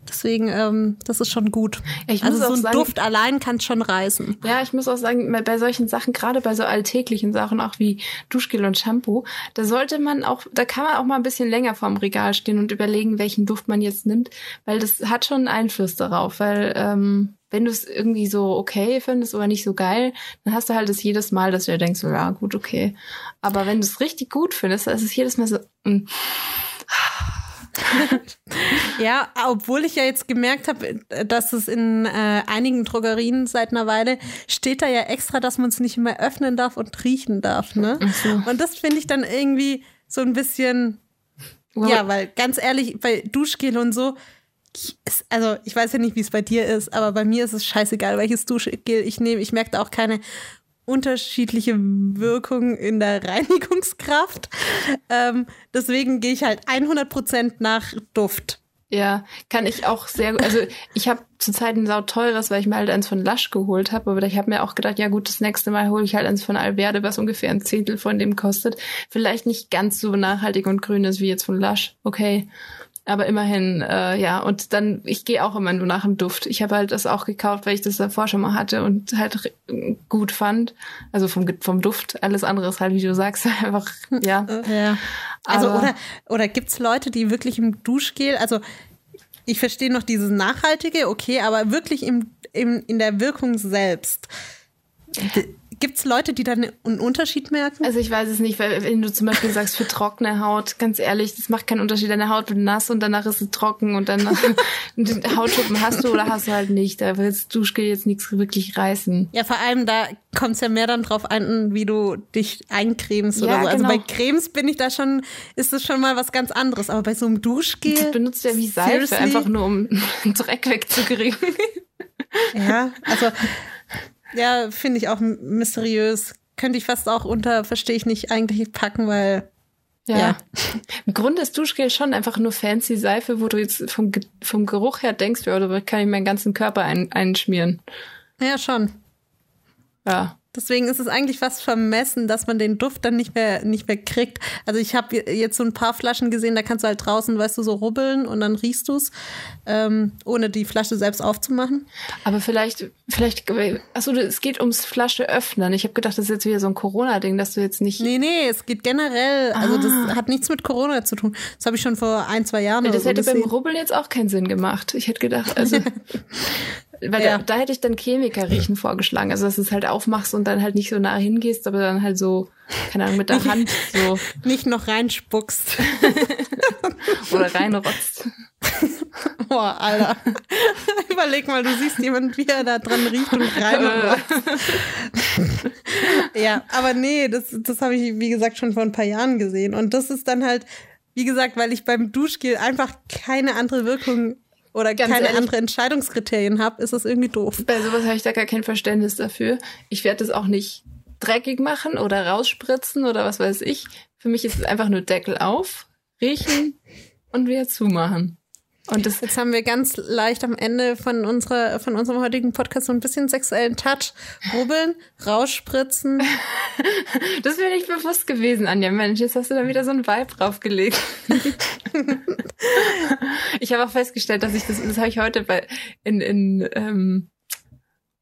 Deswegen, ähm, das ist schon gut. also so ein sagen, Duft allein kann schon reißen.
Ja, ich muss auch sagen, bei solchen Sachen, gerade bei so alltäglichen Sachen, auch wie Duschgel und Shampoo, da sollte man auch, da kann man auch mal ein bisschen länger vorm Regal stehen und überlegen, welchen Duft man jetzt nimmt, weil das hat schon einen Einfluss darauf, weil ähm, wenn du es irgendwie so okay findest oder nicht so geil, dann hast du halt das jedes Mal, dass du dir denkst, so, ja, gut, okay. Aber wenn du es richtig gut findest, dann ist es jedes Mal so, mm,
Ja, obwohl ich ja jetzt gemerkt habe, dass es in äh, einigen Drogerien seit einer Weile steht da ja extra, dass man es nicht mehr öffnen darf und riechen darf, ne? Und das finde ich dann irgendwie so ein bisschen,
wow.
ja, weil ganz ehrlich, bei Duschgel und so, es, also ich weiß ja nicht, wie es bei dir ist, aber bei mir ist es scheißegal, welches Duschgel ich nehme. Ich merke da auch keine unterschiedliche Wirkung in der Reinigungskraft. Ähm, deswegen gehe ich halt 100% nach Duft.
Ja, kann ich auch sehr gut. Also ich habe zurzeit ein sauteures, weil ich mir halt eins von Lush geholt habe. Aber ich habe mir auch gedacht, ja gut, das nächste Mal hole ich halt eins von Alverde, was ungefähr ein Zehntel von dem kostet. Vielleicht nicht ganz so nachhaltig und grün ist wie jetzt von Lush. Okay. Aber immerhin, äh, ja, und dann, ich gehe auch immer nur nach dem Duft. Ich habe halt das auch gekauft, weil ich das davor schon mal hatte und halt gut fand. Also vom, vom Duft. Alles andere ist halt, wie du sagst, einfach, ja.
Ja. Also,
Aber-
oder, oder gibt's Leute, die wirklich im Duschgel, also ich verstehe noch dieses Nachhaltige, okay, aber wirklich im, im, in der Wirkung selbst. D- Gibt's Leute, die dann einen Unterschied merken?
Also ich weiß es nicht, weil wenn du zum Beispiel sagst, für trockene Haut, ganz ehrlich, das macht keinen Unterschied. Deine Haut wird nass und danach ist sie trocken und dann Hautschuppen hast du oder hast du halt nicht. Da willst Duschgel jetzt nichts wirklich reißen.
Ja, vor allem, da kommt's ja mehr dann drauf an, wie du dich eincremst
Ja,
oder so. Also
genau.
bei Cremes bin ich da schon, ist es schon mal was ganz anderes. Aber bei so einem
Das
Duschgel.
benutzt ja wie Seife,
Seriously?
einfach nur um Dreck wegzukriegen.
Ja, also, ja, finde ich auch mysteriös. Könnte ich fast auch unter, verstehe ich nicht, eigentlich packen, weil,
Ja.
Ja.
Im Grunde ist Duschgel schon einfach nur fancy Seife, wo du jetzt vom, Ge- vom Geruch her denkst, ja, da kann ich meinen ganzen Körper ein, einschmieren.
ja, schon.
Ja.
Deswegen ist es eigentlich fast vermessen, dass man den Duft dann nicht mehr, nicht mehr kriegt. Also ich habe jetzt so ein paar Flaschen gesehen, da kannst du halt draußen, weißt du, so rubbeln und dann riechst du's, ähm, ohne die Flasche selbst aufzumachen.
Aber vielleicht, vielleicht, achso, es geht ums Flasche öffnen. Ich habe gedacht, das ist jetzt wieder so ein Corona-Ding, dass du jetzt nicht.
Nee, nee, es geht generell, also
Ah.
das hat nichts mit Corona zu tun. Das habe ich schon vor ein, zwei Jahren oder
das
so
hätte beim
gesehen.
Rubbeln jetzt auch keinen Sinn gemacht. Ich hätte gedacht, also. Weil
Ja.
da, da hätte ich dann Chemiker-Riechen vorgeschlagen. Also, dass du es halt aufmachst und dann halt nicht so nah hingehst, aber dann halt so, keine Ahnung, mit der Hand so
Nicht noch reinspuckst.
oder reinrotzt.
Boah, Alter. Überleg mal, du siehst jemanden, wie er da dran riecht und rein. ja, aber nee, das, das habe ich, wie gesagt, schon vor ein paar Jahren gesehen. Und das ist dann halt, wie gesagt, weil ich beim Duschgel einfach keine andere Wirkung oder
Ganz
keine
ehrlich.
andere Entscheidungskriterien habe, ist das irgendwie doof.
Bei sowas habe ich da gar kein Verständnis dafür. Ich werde das auch nicht dreckig machen oder rausspritzen oder was weiß ich. Für mich ist es einfach nur Deckel auf, riechen und wieder zumachen. Und das,
Jetzt haben wir ganz leicht am Ende von unserer, von unserem heutigen Podcast so ein bisschen sexuellen Touch. Rubbeln, rausspritzen.
das wäre nicht bewusst gewesen, Anja. Mensch, jetzt hast du da wieder so ein Vibe draufgelegt. ich habe auch festgestellt, dass ich das, das habe ich heute bei, in, in, ähm,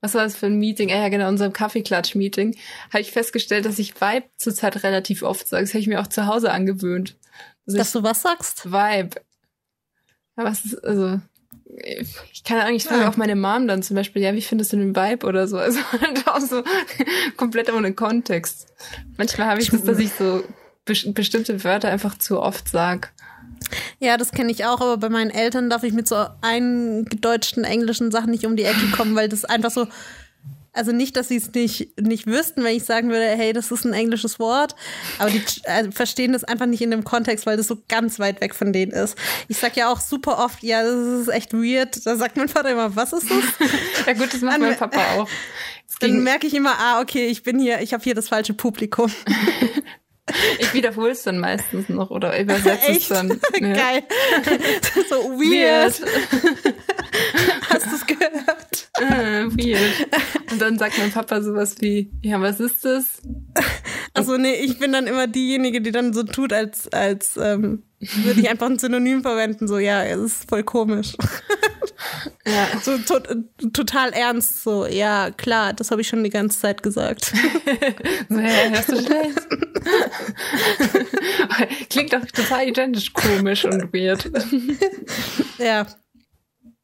was war das für ein Meeting? Ah ja, genau, unserem Kaffeeklatsch-Meeting, habe ich festgestellt, dass ich Vibe zurzeit relativ oft sage. Das habe ich mir auch zu Hause angewöhnt. Also
Dass du was sagst?
Vibe. Ja, was ist, also, ich kann eigentlich frage
Ah.
auch meine Mom dann zum Beispiel, ja, wie findest du den Vibe oder so? Also halt auch so komplett ohne Kontext. Manchmal habe ich das, dass ich so bes- bestimmte Wörter einfach zu oft sag.
Ja, das kenne ich auch, aber bei meinen Eltern darf ich mit so eingedeutschten englischen Sachen nicht um die Ecke kommen, weil das einfach so. Also nicht, dass sie es nicht, nicht wüssten, wenn ich sagen würde, hey, das ist ein englisches Wort, aber die also verstehen das einfach nicht in dem Kontext, weil das so ganz weit weg von denen ist. Ich sag ja auch super oft, ja, das ist echt weird. Da sagt mein Vater immer, was ist das?
Ja gut, das macht mein Papa auch.
Dann merke ich immer, ah, okay, ich bin hier, ich habe hier das falsche Publikum.
ich wiederhole es dann meistens noch oder übersetze es dann. Ja.
Geil. so weird. Hast du es gehört?
Äh, weird. Und dann sagt mein Papa sowas wie, ja, was ist das?
Also nee, ich bin dann immer diejenige, die dann so tut, als, als ähm, würde ich einfach ein Synonym verwenden. So, ja, es ist voll komisch.
Ja.
So to total ernst. So, ja, klar, das habe ich schon die ganze Zeit gesagt.
So, ja, hörst du schlecht? Klingt doch total identisch komisch und weird.
ja.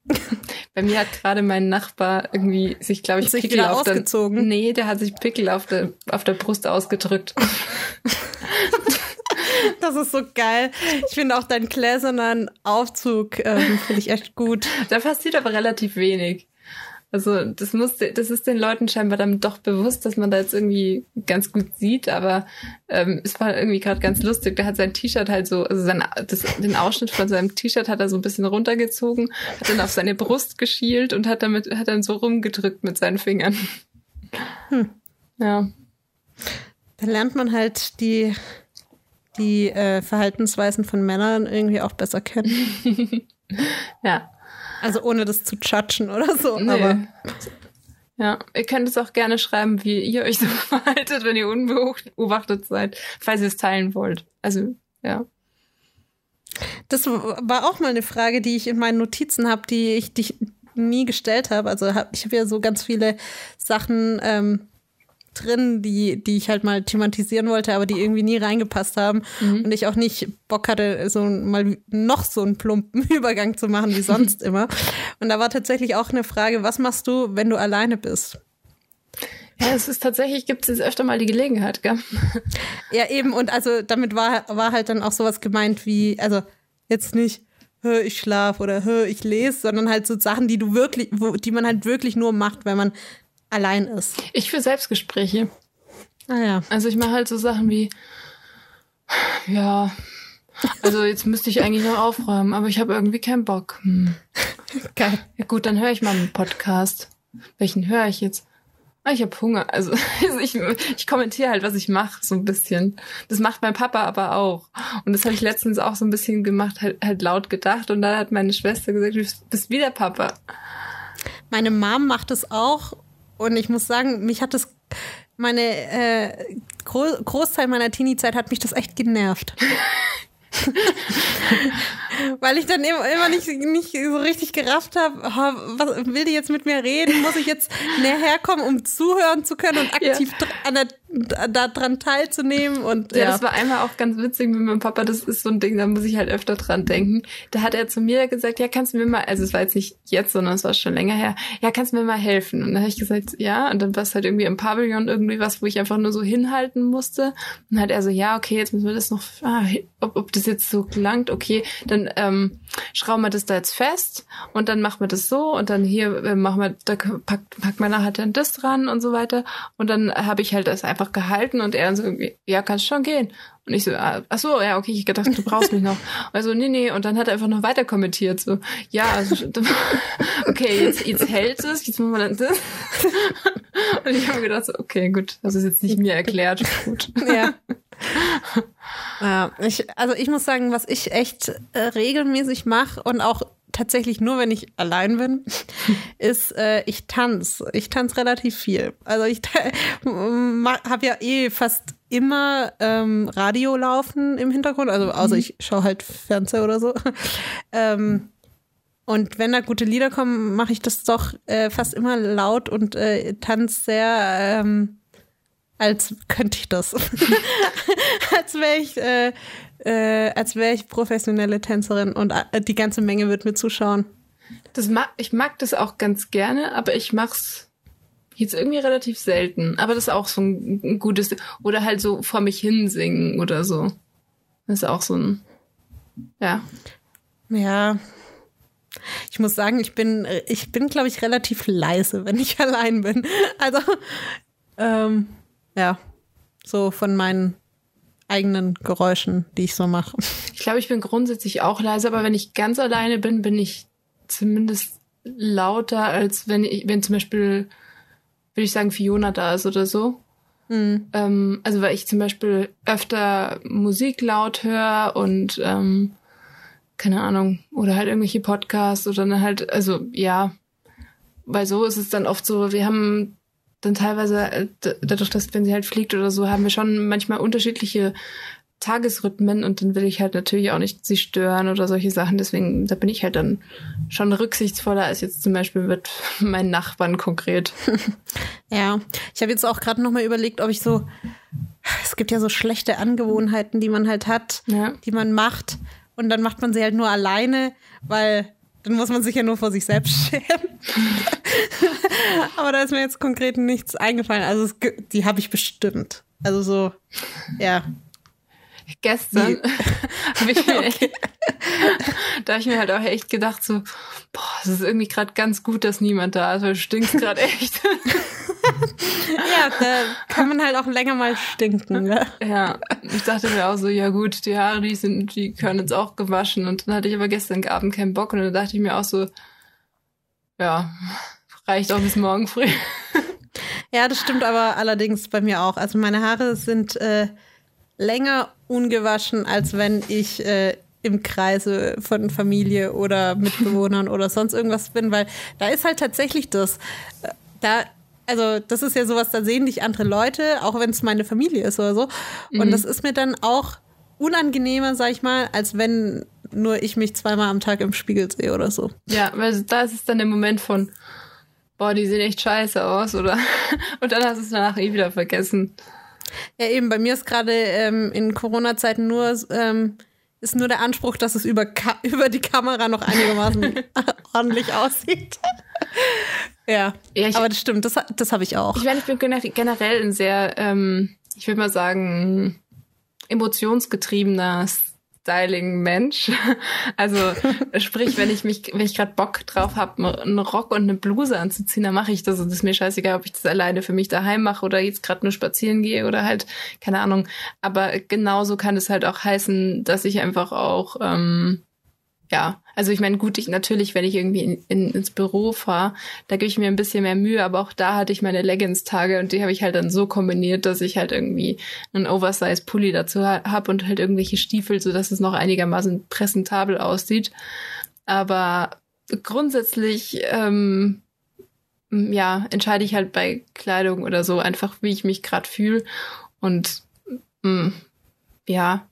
Bei mir hat gerade mein Nachbar irgendwie sich, glaube ich,
Sich
Pickel auf der,
ausgezogen?
Nee, der hat sich Pickel auf der, auf der Brust ausgedrückt.
Das ist so geil. Ich finde auch deinen gläsernen Aufzug, ähm, finde ich echt gut.
Da passiert aber relativ wenig. Also das muss, das ist den Leuten scheinbar dann doch bewusst, dass man da jetzt irgendwie ganz gut sieht, aber ähm, es war irgendwie gerade ganz lustig. Der hat sein T-Shirt halt so, also sein, das, den Ausschnitt von seinem T-Shirt hat er so ein bisschen runtergezogen, hat dann auf seine Brust geschielt und hat damit, hat dann so rumgedrückt mit seinen Fingern.
Hm.
Ja.
Da lernt man halt die, die äh, Verhaltensweisen von Männern irgendwie auch besser kennen.
Ja.
Also ohne das zu judgen oder so.
Nee.
Aber
Ja, ihr könnt es auch gerne schreiben, wie ihr euch so verhaltet, wenn ihr unbeobachtet seid, falls ihr es teilen wollt. Also, ja.
das war auch mal eine Frage, die ich in meinen Notizen habe, die ich dich nie gestellt habe. Also hab, ich habe ja so ganz viele Sachen ähm, drin, die, die ich halt mal thematisieren wollte, aber die irgendwie nie reingepasst haben und ich auch nicht Bock hatte, so mal noch so einen plumpen Übergang zu machen wie sonst immer. Und da war tatsächlich auch eine Frage, was machst du, wenn du alleine bist?
Ja, es ist tatsächlich, gibt es jetzt öfter mal die Gelegenheit, gell?
Ja, eben, und also damit war, war halt dann auch sowas gemeint wie, also jetzt nicht, hör, ich schlaf oder hör, ich lese, sondern halt so Sachen, die du wirklich, wo, die man halt wirklich nur macht, wenn man allein ist.
Ich für Selbstgespräche.
Ah ja.
Also ich mache halt so Sachen wie, ja, also jetzt müsste ich eigentlich noch aufräumen, aber ich habe irgendwie keinen Bock. Hm.
Geil.
Ja gut, dann höre ich mal einen Podcast. Welchen höre ich jetzt? Ah, ich habe Hunger. Also ich, ich kommentiere halt, was ich mache, so ein bisschen. Das macht mein Papa aber auch. Und das habe ich letztens auch so ein bisschen gemacht, halt, halt laut gedacht. Und dann hat meine Schwester gesagt, du bist wieder Papa.
Meine Mom macht es auch und ich muss sagen, mich hat das, meine äh, Gro Großteil meiner Teenie-Zeit hat mich das echt genervt. Weil ich dann immer, immer nicht, nicht so richtig gerafft habe, was will die jetzt mit mir reden? Muss ich jetzt näher herkommen, um zuhören zu können und aktiv ja. an der, da dran teilzunehmen? Und,
ja,
ja,
das war einmal auch ganz witzig mit meinem Papa. Das ist so ein Ding, da muss ich halt öfter dran denken. Da hat er zu mir gesagt, ja, kannst du mir mal, also es war jetzt nicht jetzt, sondern es war schon länger her, ja, kannst du mir mal helfen? Und dann habe ich gesagt, ja, und dann war es halt irgendwie im Pavillon irgendwie was, wo ich einfach nur so hinhalten musste. Und dann hat er so, ja, okay, jetzt müssen wir das noch, ah, ob, ob das jetzt so gelangt, okay, dann ähm, schrauben wir das da jetzt fest und dann machen wir das so und dann hier äh, machen wir, da packt, packt man nachher dann das dran und so weiter. Und dann habe ich halt das einfach gehalten und er so, ja, kannst schon gehen. Und ich so, ah, ach so, ja, okay, ich gedacht, du brauchst mich noch. Also, nee, nee. Und dann hat er einfach noch weiter kommentiert, so, ja, also, okay, jetzt, jetzt hält es, jetzt machen wir dann das. Und ich habe gedacht, so, okay, gut, das ist jetzt nicht mir erklärt, gut.
Ja. ja ich, also ich muss sagen, was ich echt äh, regelmäßig mache und auch tatsächlich nur, wenn ich allein bin, ist, äh, ich tanze. Ich tanze relativ viel. Also ich habe ja eh fast immer ähm, Radio laufen im Hintergrund, also außer ich schaue halt Fernseher oder so. ähm, und wenn da gute Lieder kommen, mache ich das doch äh, fast immer laut und äh, tanze sehr, ähm, als könnte ich das. als wäre ich, äh, äh, als wäre ich professionelle Tänzerin und äh, die ganze Menge wird mir zuschauen.
Das mag, ich mag das auch ganz gerne, aber ich mach's jetzt irgendwie relativ selten. Aber das ist auch so ein, ein gutes, oder halt so vor mich hinsingen oder so. Das ist auch so ein, ja.
Ja. Ich muss sagen, ich bin, ich bin, glaube ich, relativ leise, wenn ich allein bin. Also, ähm, ja, so von meinen eigenen Geräuschen, die ich so mache.
Ich glaube, ich bin grundsätzlich auch leise, aber wenn ich ganz alleine bin, bin ich zumindest lauter, als wenn ich, wenn zum Beispiel, würde ich sagen, Fiona da ist oder so. Mhm. Ähm, also weil ich zum Beispiel öfter Musik laut höre und ähm, keine Ahnung, oder halt irgendwelche Podcasts oder dann halt, also ja, weil so ist es dann oft so, wir haben dann teilweise, äh, dadurch, dass wenn sie halt fliegt oder so, haben wir schon manchmal unterschiedliche Tagesrhythmen und dann will ich halt natürlich auch nicht sie stören oder solche Sachen. Deswegen, da bin ich halt dann schon rücksichtsvoller als jetzt zum Beispiel mit meinen Nachbarn konkret.
Ja, ich habe jetzt auch gerade nochmal überlegt, ob ich so, es gibt ja so schlechte Angewohnheiten, die man halt hat,
Ja.
die man macht und dann macht man sie halt nur alleine, weil dann muss man sich ja nur vor sich selbst schämen. Aber da ist mir jetzt konkret nichts eingefallen. Also es, die habe ich bestimmt. Also so, ja.
Gestern habe ich mir okay. da habe ich mir halt auch echt gedacht so, boah, es ist irgendwie gerade ganz gut, dass niemand da ist, weil du stinkst gerade echt.
ja, da kann man halt auch länger mal stinken. Ne?
Ja, ich dachte mir auch so, ja gut, die Haare, die sind, die können jetzt auch gewaschen. Und dann hatte ich aber gestern Abend keinen Bock und dann dachte ich mir auch so, ja, reicht auch bis morgen früh.
Ja, das stimmt aber allerdings bei mir auch. Also meine Haare sind äh, länger ungewaschen, als wenn ich äh, im Kreise von Familie oder Mitbewohnern oder sonst irgendwas bin, weil da ist halt tatsächlich das. Äh, da, also das ist ja sowas, da sehen dich andere Leute, auch wenn es meine Familie ist oder so. Mhm. Und das ist mir dann auch unangenehmer, sag ich mal, als wenn nur ich mich zweimal am Tag im Spiegel sehe oder so.
Ja, weil da ist es dann der Moment von, boah, die sehen echt scheiße aus, oder? Und dann hast du es danach eh wieder vergessen.
Ja, eben, bei mir ist gerade ähm, in Corona-Zeiten nur, ähm, ist nur der Anspruch, dass es über, Ka über die Kamera noch einigermaßen ordentlich aussieht. ja, ja ich, aber das stimmt, das, das habe ich auch.
Ich meine, ich bin generell ein sehr, ähm, ich würde mal sagen, emotionsgetriebener Styling-Mensch. Also sprich, wenn ich mich, wenn ich gerade Bock drauf habe, einen Rock und eine Bluse anzuziehen, dann mache ich das. Und das ist mir scheißegal, ob ich das alleine für mich daheim mache oder jetzt gerade nur spazieren gehe oder halt, keine Ahnung. Aber genauso kann es halt auch heißen, dass ich einfach auch ähm, ja, also ich meine, gut, ich natürlich, wenn ich irgendwie in, in, ins Büro fahre, da gebe ich mir ein bisschen mehr Mühe, aber auch da hatte ich meine Leggings-Tage und die habe ich halt dann so kombiniert, dass ich halt irgendwie einen Oversize-Pulli dazu habe und halt irgendwelche Stiefel, so dass es noch einigermaßen präsentabel aussieht. Aber grundsätzlich, ähm, ja, entscheide ich halt bei Kleidung oder so einfach, wie ich mich gerade fühle und mh, ja,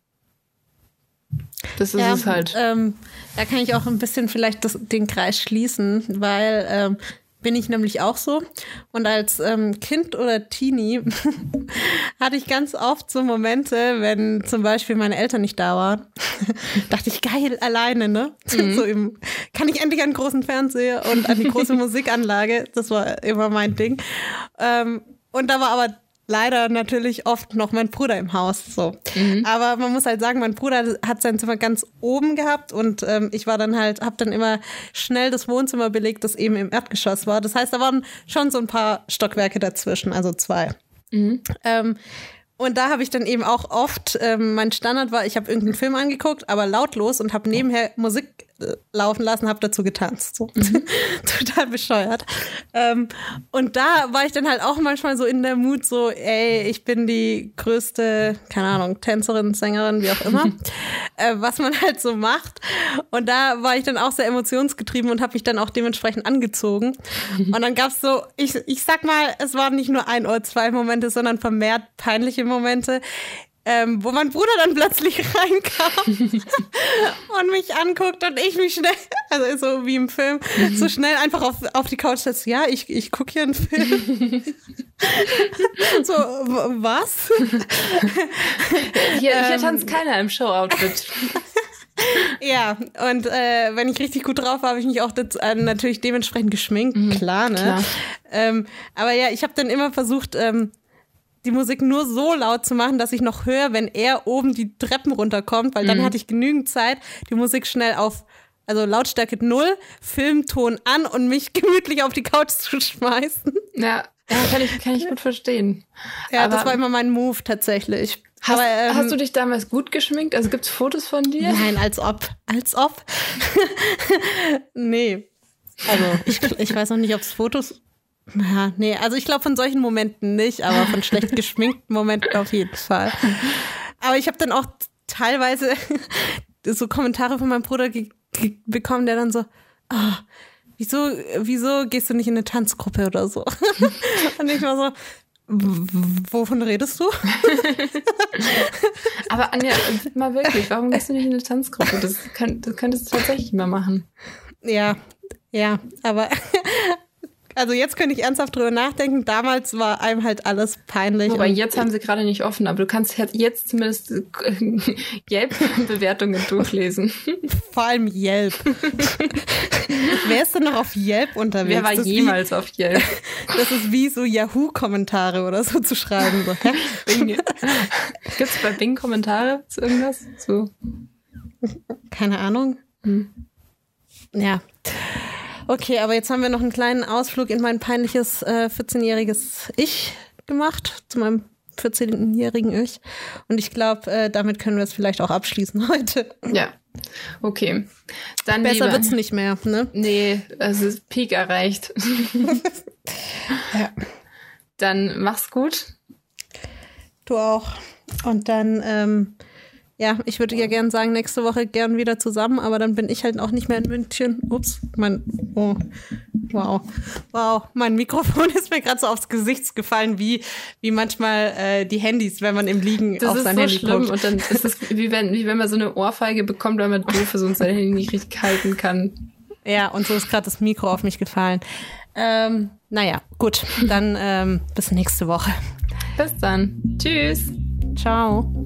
das ist ja, es halt.
Ähm, da kann ich auch ein bisschen vielleicht das, den Kreis schließen, weil ähm, bin ich nämlich auch so. Und als ähm, Kind oder Teenie hatte ich ganz oft so Momente, wenn zum Beispiel meine Eltern nicht da waren, dachte ich, geil, alleine, ne? Mhm. So im, kann ich endlich an den großen Fernseher und an die große Musikanlage. Das war immer mein Ding. Ähm, und da war aber leider natürlich oft noch mein Bruder im Haus. So. Mhm. Aber man muss halt sagen, mein Bruder hat sein Zimmer ganz oben gehabt und ähm, ich war dann halt, habe dann immer schnell das Wohnzimmer belegt, das eben im Erdgeschoss war. Das heißt, da waren schon so ein paar Stockwerke dazwischen, also zwei. Mhm. Ähm, und da habe ich dann eben auch oft, ähm, mein Standard war, ich habe irgendeinen Film angeguckt, aber lautlos und habe nebenher Musik laufen lassen, habe dazu getanzt. So. Mhm. Total bescheuert. Ähm, und da war ich dann halt auch manchmal so in der Mut, so, ey, ich bin die größte, keine Ahnung, Tänzerin, Sängerin, wie auch immer, äh, was man halt so macht. Und da war ich dann auch sehr emotionsgetrieben und habe mich dann auch dementsprechend angezogen. Und dann gab's so, ich, ich sag mal, es waren nicht nur ein oder zwei Momente, sondern vermehrt peinliche Momente ähm, wo mein Bruder dann plötzlich reinkam und mich anguckt und ich mich schnell, also so wie im Film, so schnell einfach auf, auf die Couch setze. Ja, ich, ich gucke hier einen Film. so, was?
Hier, hier ähm, tanzt keiner im Show-Outfit.
ja, und äh, wenn ich richtig gut drauf war, habe ich mich auch das, äh, natürlich dementsprechend geschminkt, mhm, klar, ne? Klar. Ähm, aber ja, ich habe dann immer versucht, ähm, die Musik nur so laut zu machen, dass ich noch höre, wenn er oben die Treppen runterkommt, weil dann mhm. hatte ich genügend Zeit, die Musik schnell auf, also Lautstärke null, Filmton an und mich gemütlich auf die Couch zu schmeißen.
Ja, ja kann, ich, kann ich gut verstehen.
Ja, Aber das war immer mein Move tatsächlich.
Hast, Aber, ähm, hast du dich damals gut geschminkt? Also gibt es Fotos von dir?
Nein, als ob. Als ob. nee. Also ich, ich weiß noch nicht, ob es Fotos ja, nee, also ich glaube von solchen Momenten nicht, aber von schlecht geschminkten Momenten auf jeden Fall. Aber ich habe dann auch teilweise so Kommentare von meinem Bruder bekommen, der dann so, oh, wieso, wieso gehst du nicht in eine Tanzgruppe oder so? Und ich war so, Wovon redest du?
Aber Anja, mal wirklich, warum gehst du nicht in eine Tanzgruppe? Das, kann, das könntest du tatsächlich mal machen.
Ja, ja, aber Also jetzt könnte ich ernsthaft drüber nachdenken. Damals war einem halt alles peinlich. Und-
jetzt haben sie gerade nicht offen, aber du kannst jetzt- zumindest äh, Yelp-Bewertungen durchlesen.
vor allem Yelp. Wer ist denn noch auf Yelp unterwegs?
Wer war jemals auf Yelp?
Wie, das ist wie so Yahoo-Kommentare oder so zu schreiben. So.
Bing. Gibt's bei Bing Kommentare zu irgendwas? So.
Keine Ahnung.
Hm.
Ja. Okay, aber jetzt haben wir noch einen kleinen Ausflug in mein peinliches äh, 14-jähriges Ich gemacht, zu meinem 14-jährigen Ich. Und ich glaube, äh, damit können wir es vielleicht auch abschließen heute.
Ja. Okay. Dann
Besser
lieber,
wird's nicht mehr, ne?
Nee, es ist Peak erreicht.
Ja.
Dann mach's gut.
Du auch. Und dann, ähm, ja, ich würde ja gern sagen, nächste Woche gern wieder zusammen, aber dann bin ich halt auch nicht mehr in München. Ups, mein, oh, wow, wow, mein Mikrofon ist mir gerade so aufs Gesicht gefallen, wie, wie manchmal äh, die Handys, wenn man im Liegen
Das
auf
ist
sein
so
Handy
schlimm.
guckt.
Und dann ist es wie wenn, wie wenn man so eine Ohrfeige bekommt, weil man doof ist und sein Handy nicht richtig halten kann.
Ja, und so ist gerade das Mikro auf mich gefallen. Ähm, naja, gut, dann ähm, bis nächste Woche.
Bis dann. Tschüss.
Ciao.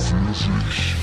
An und für sich.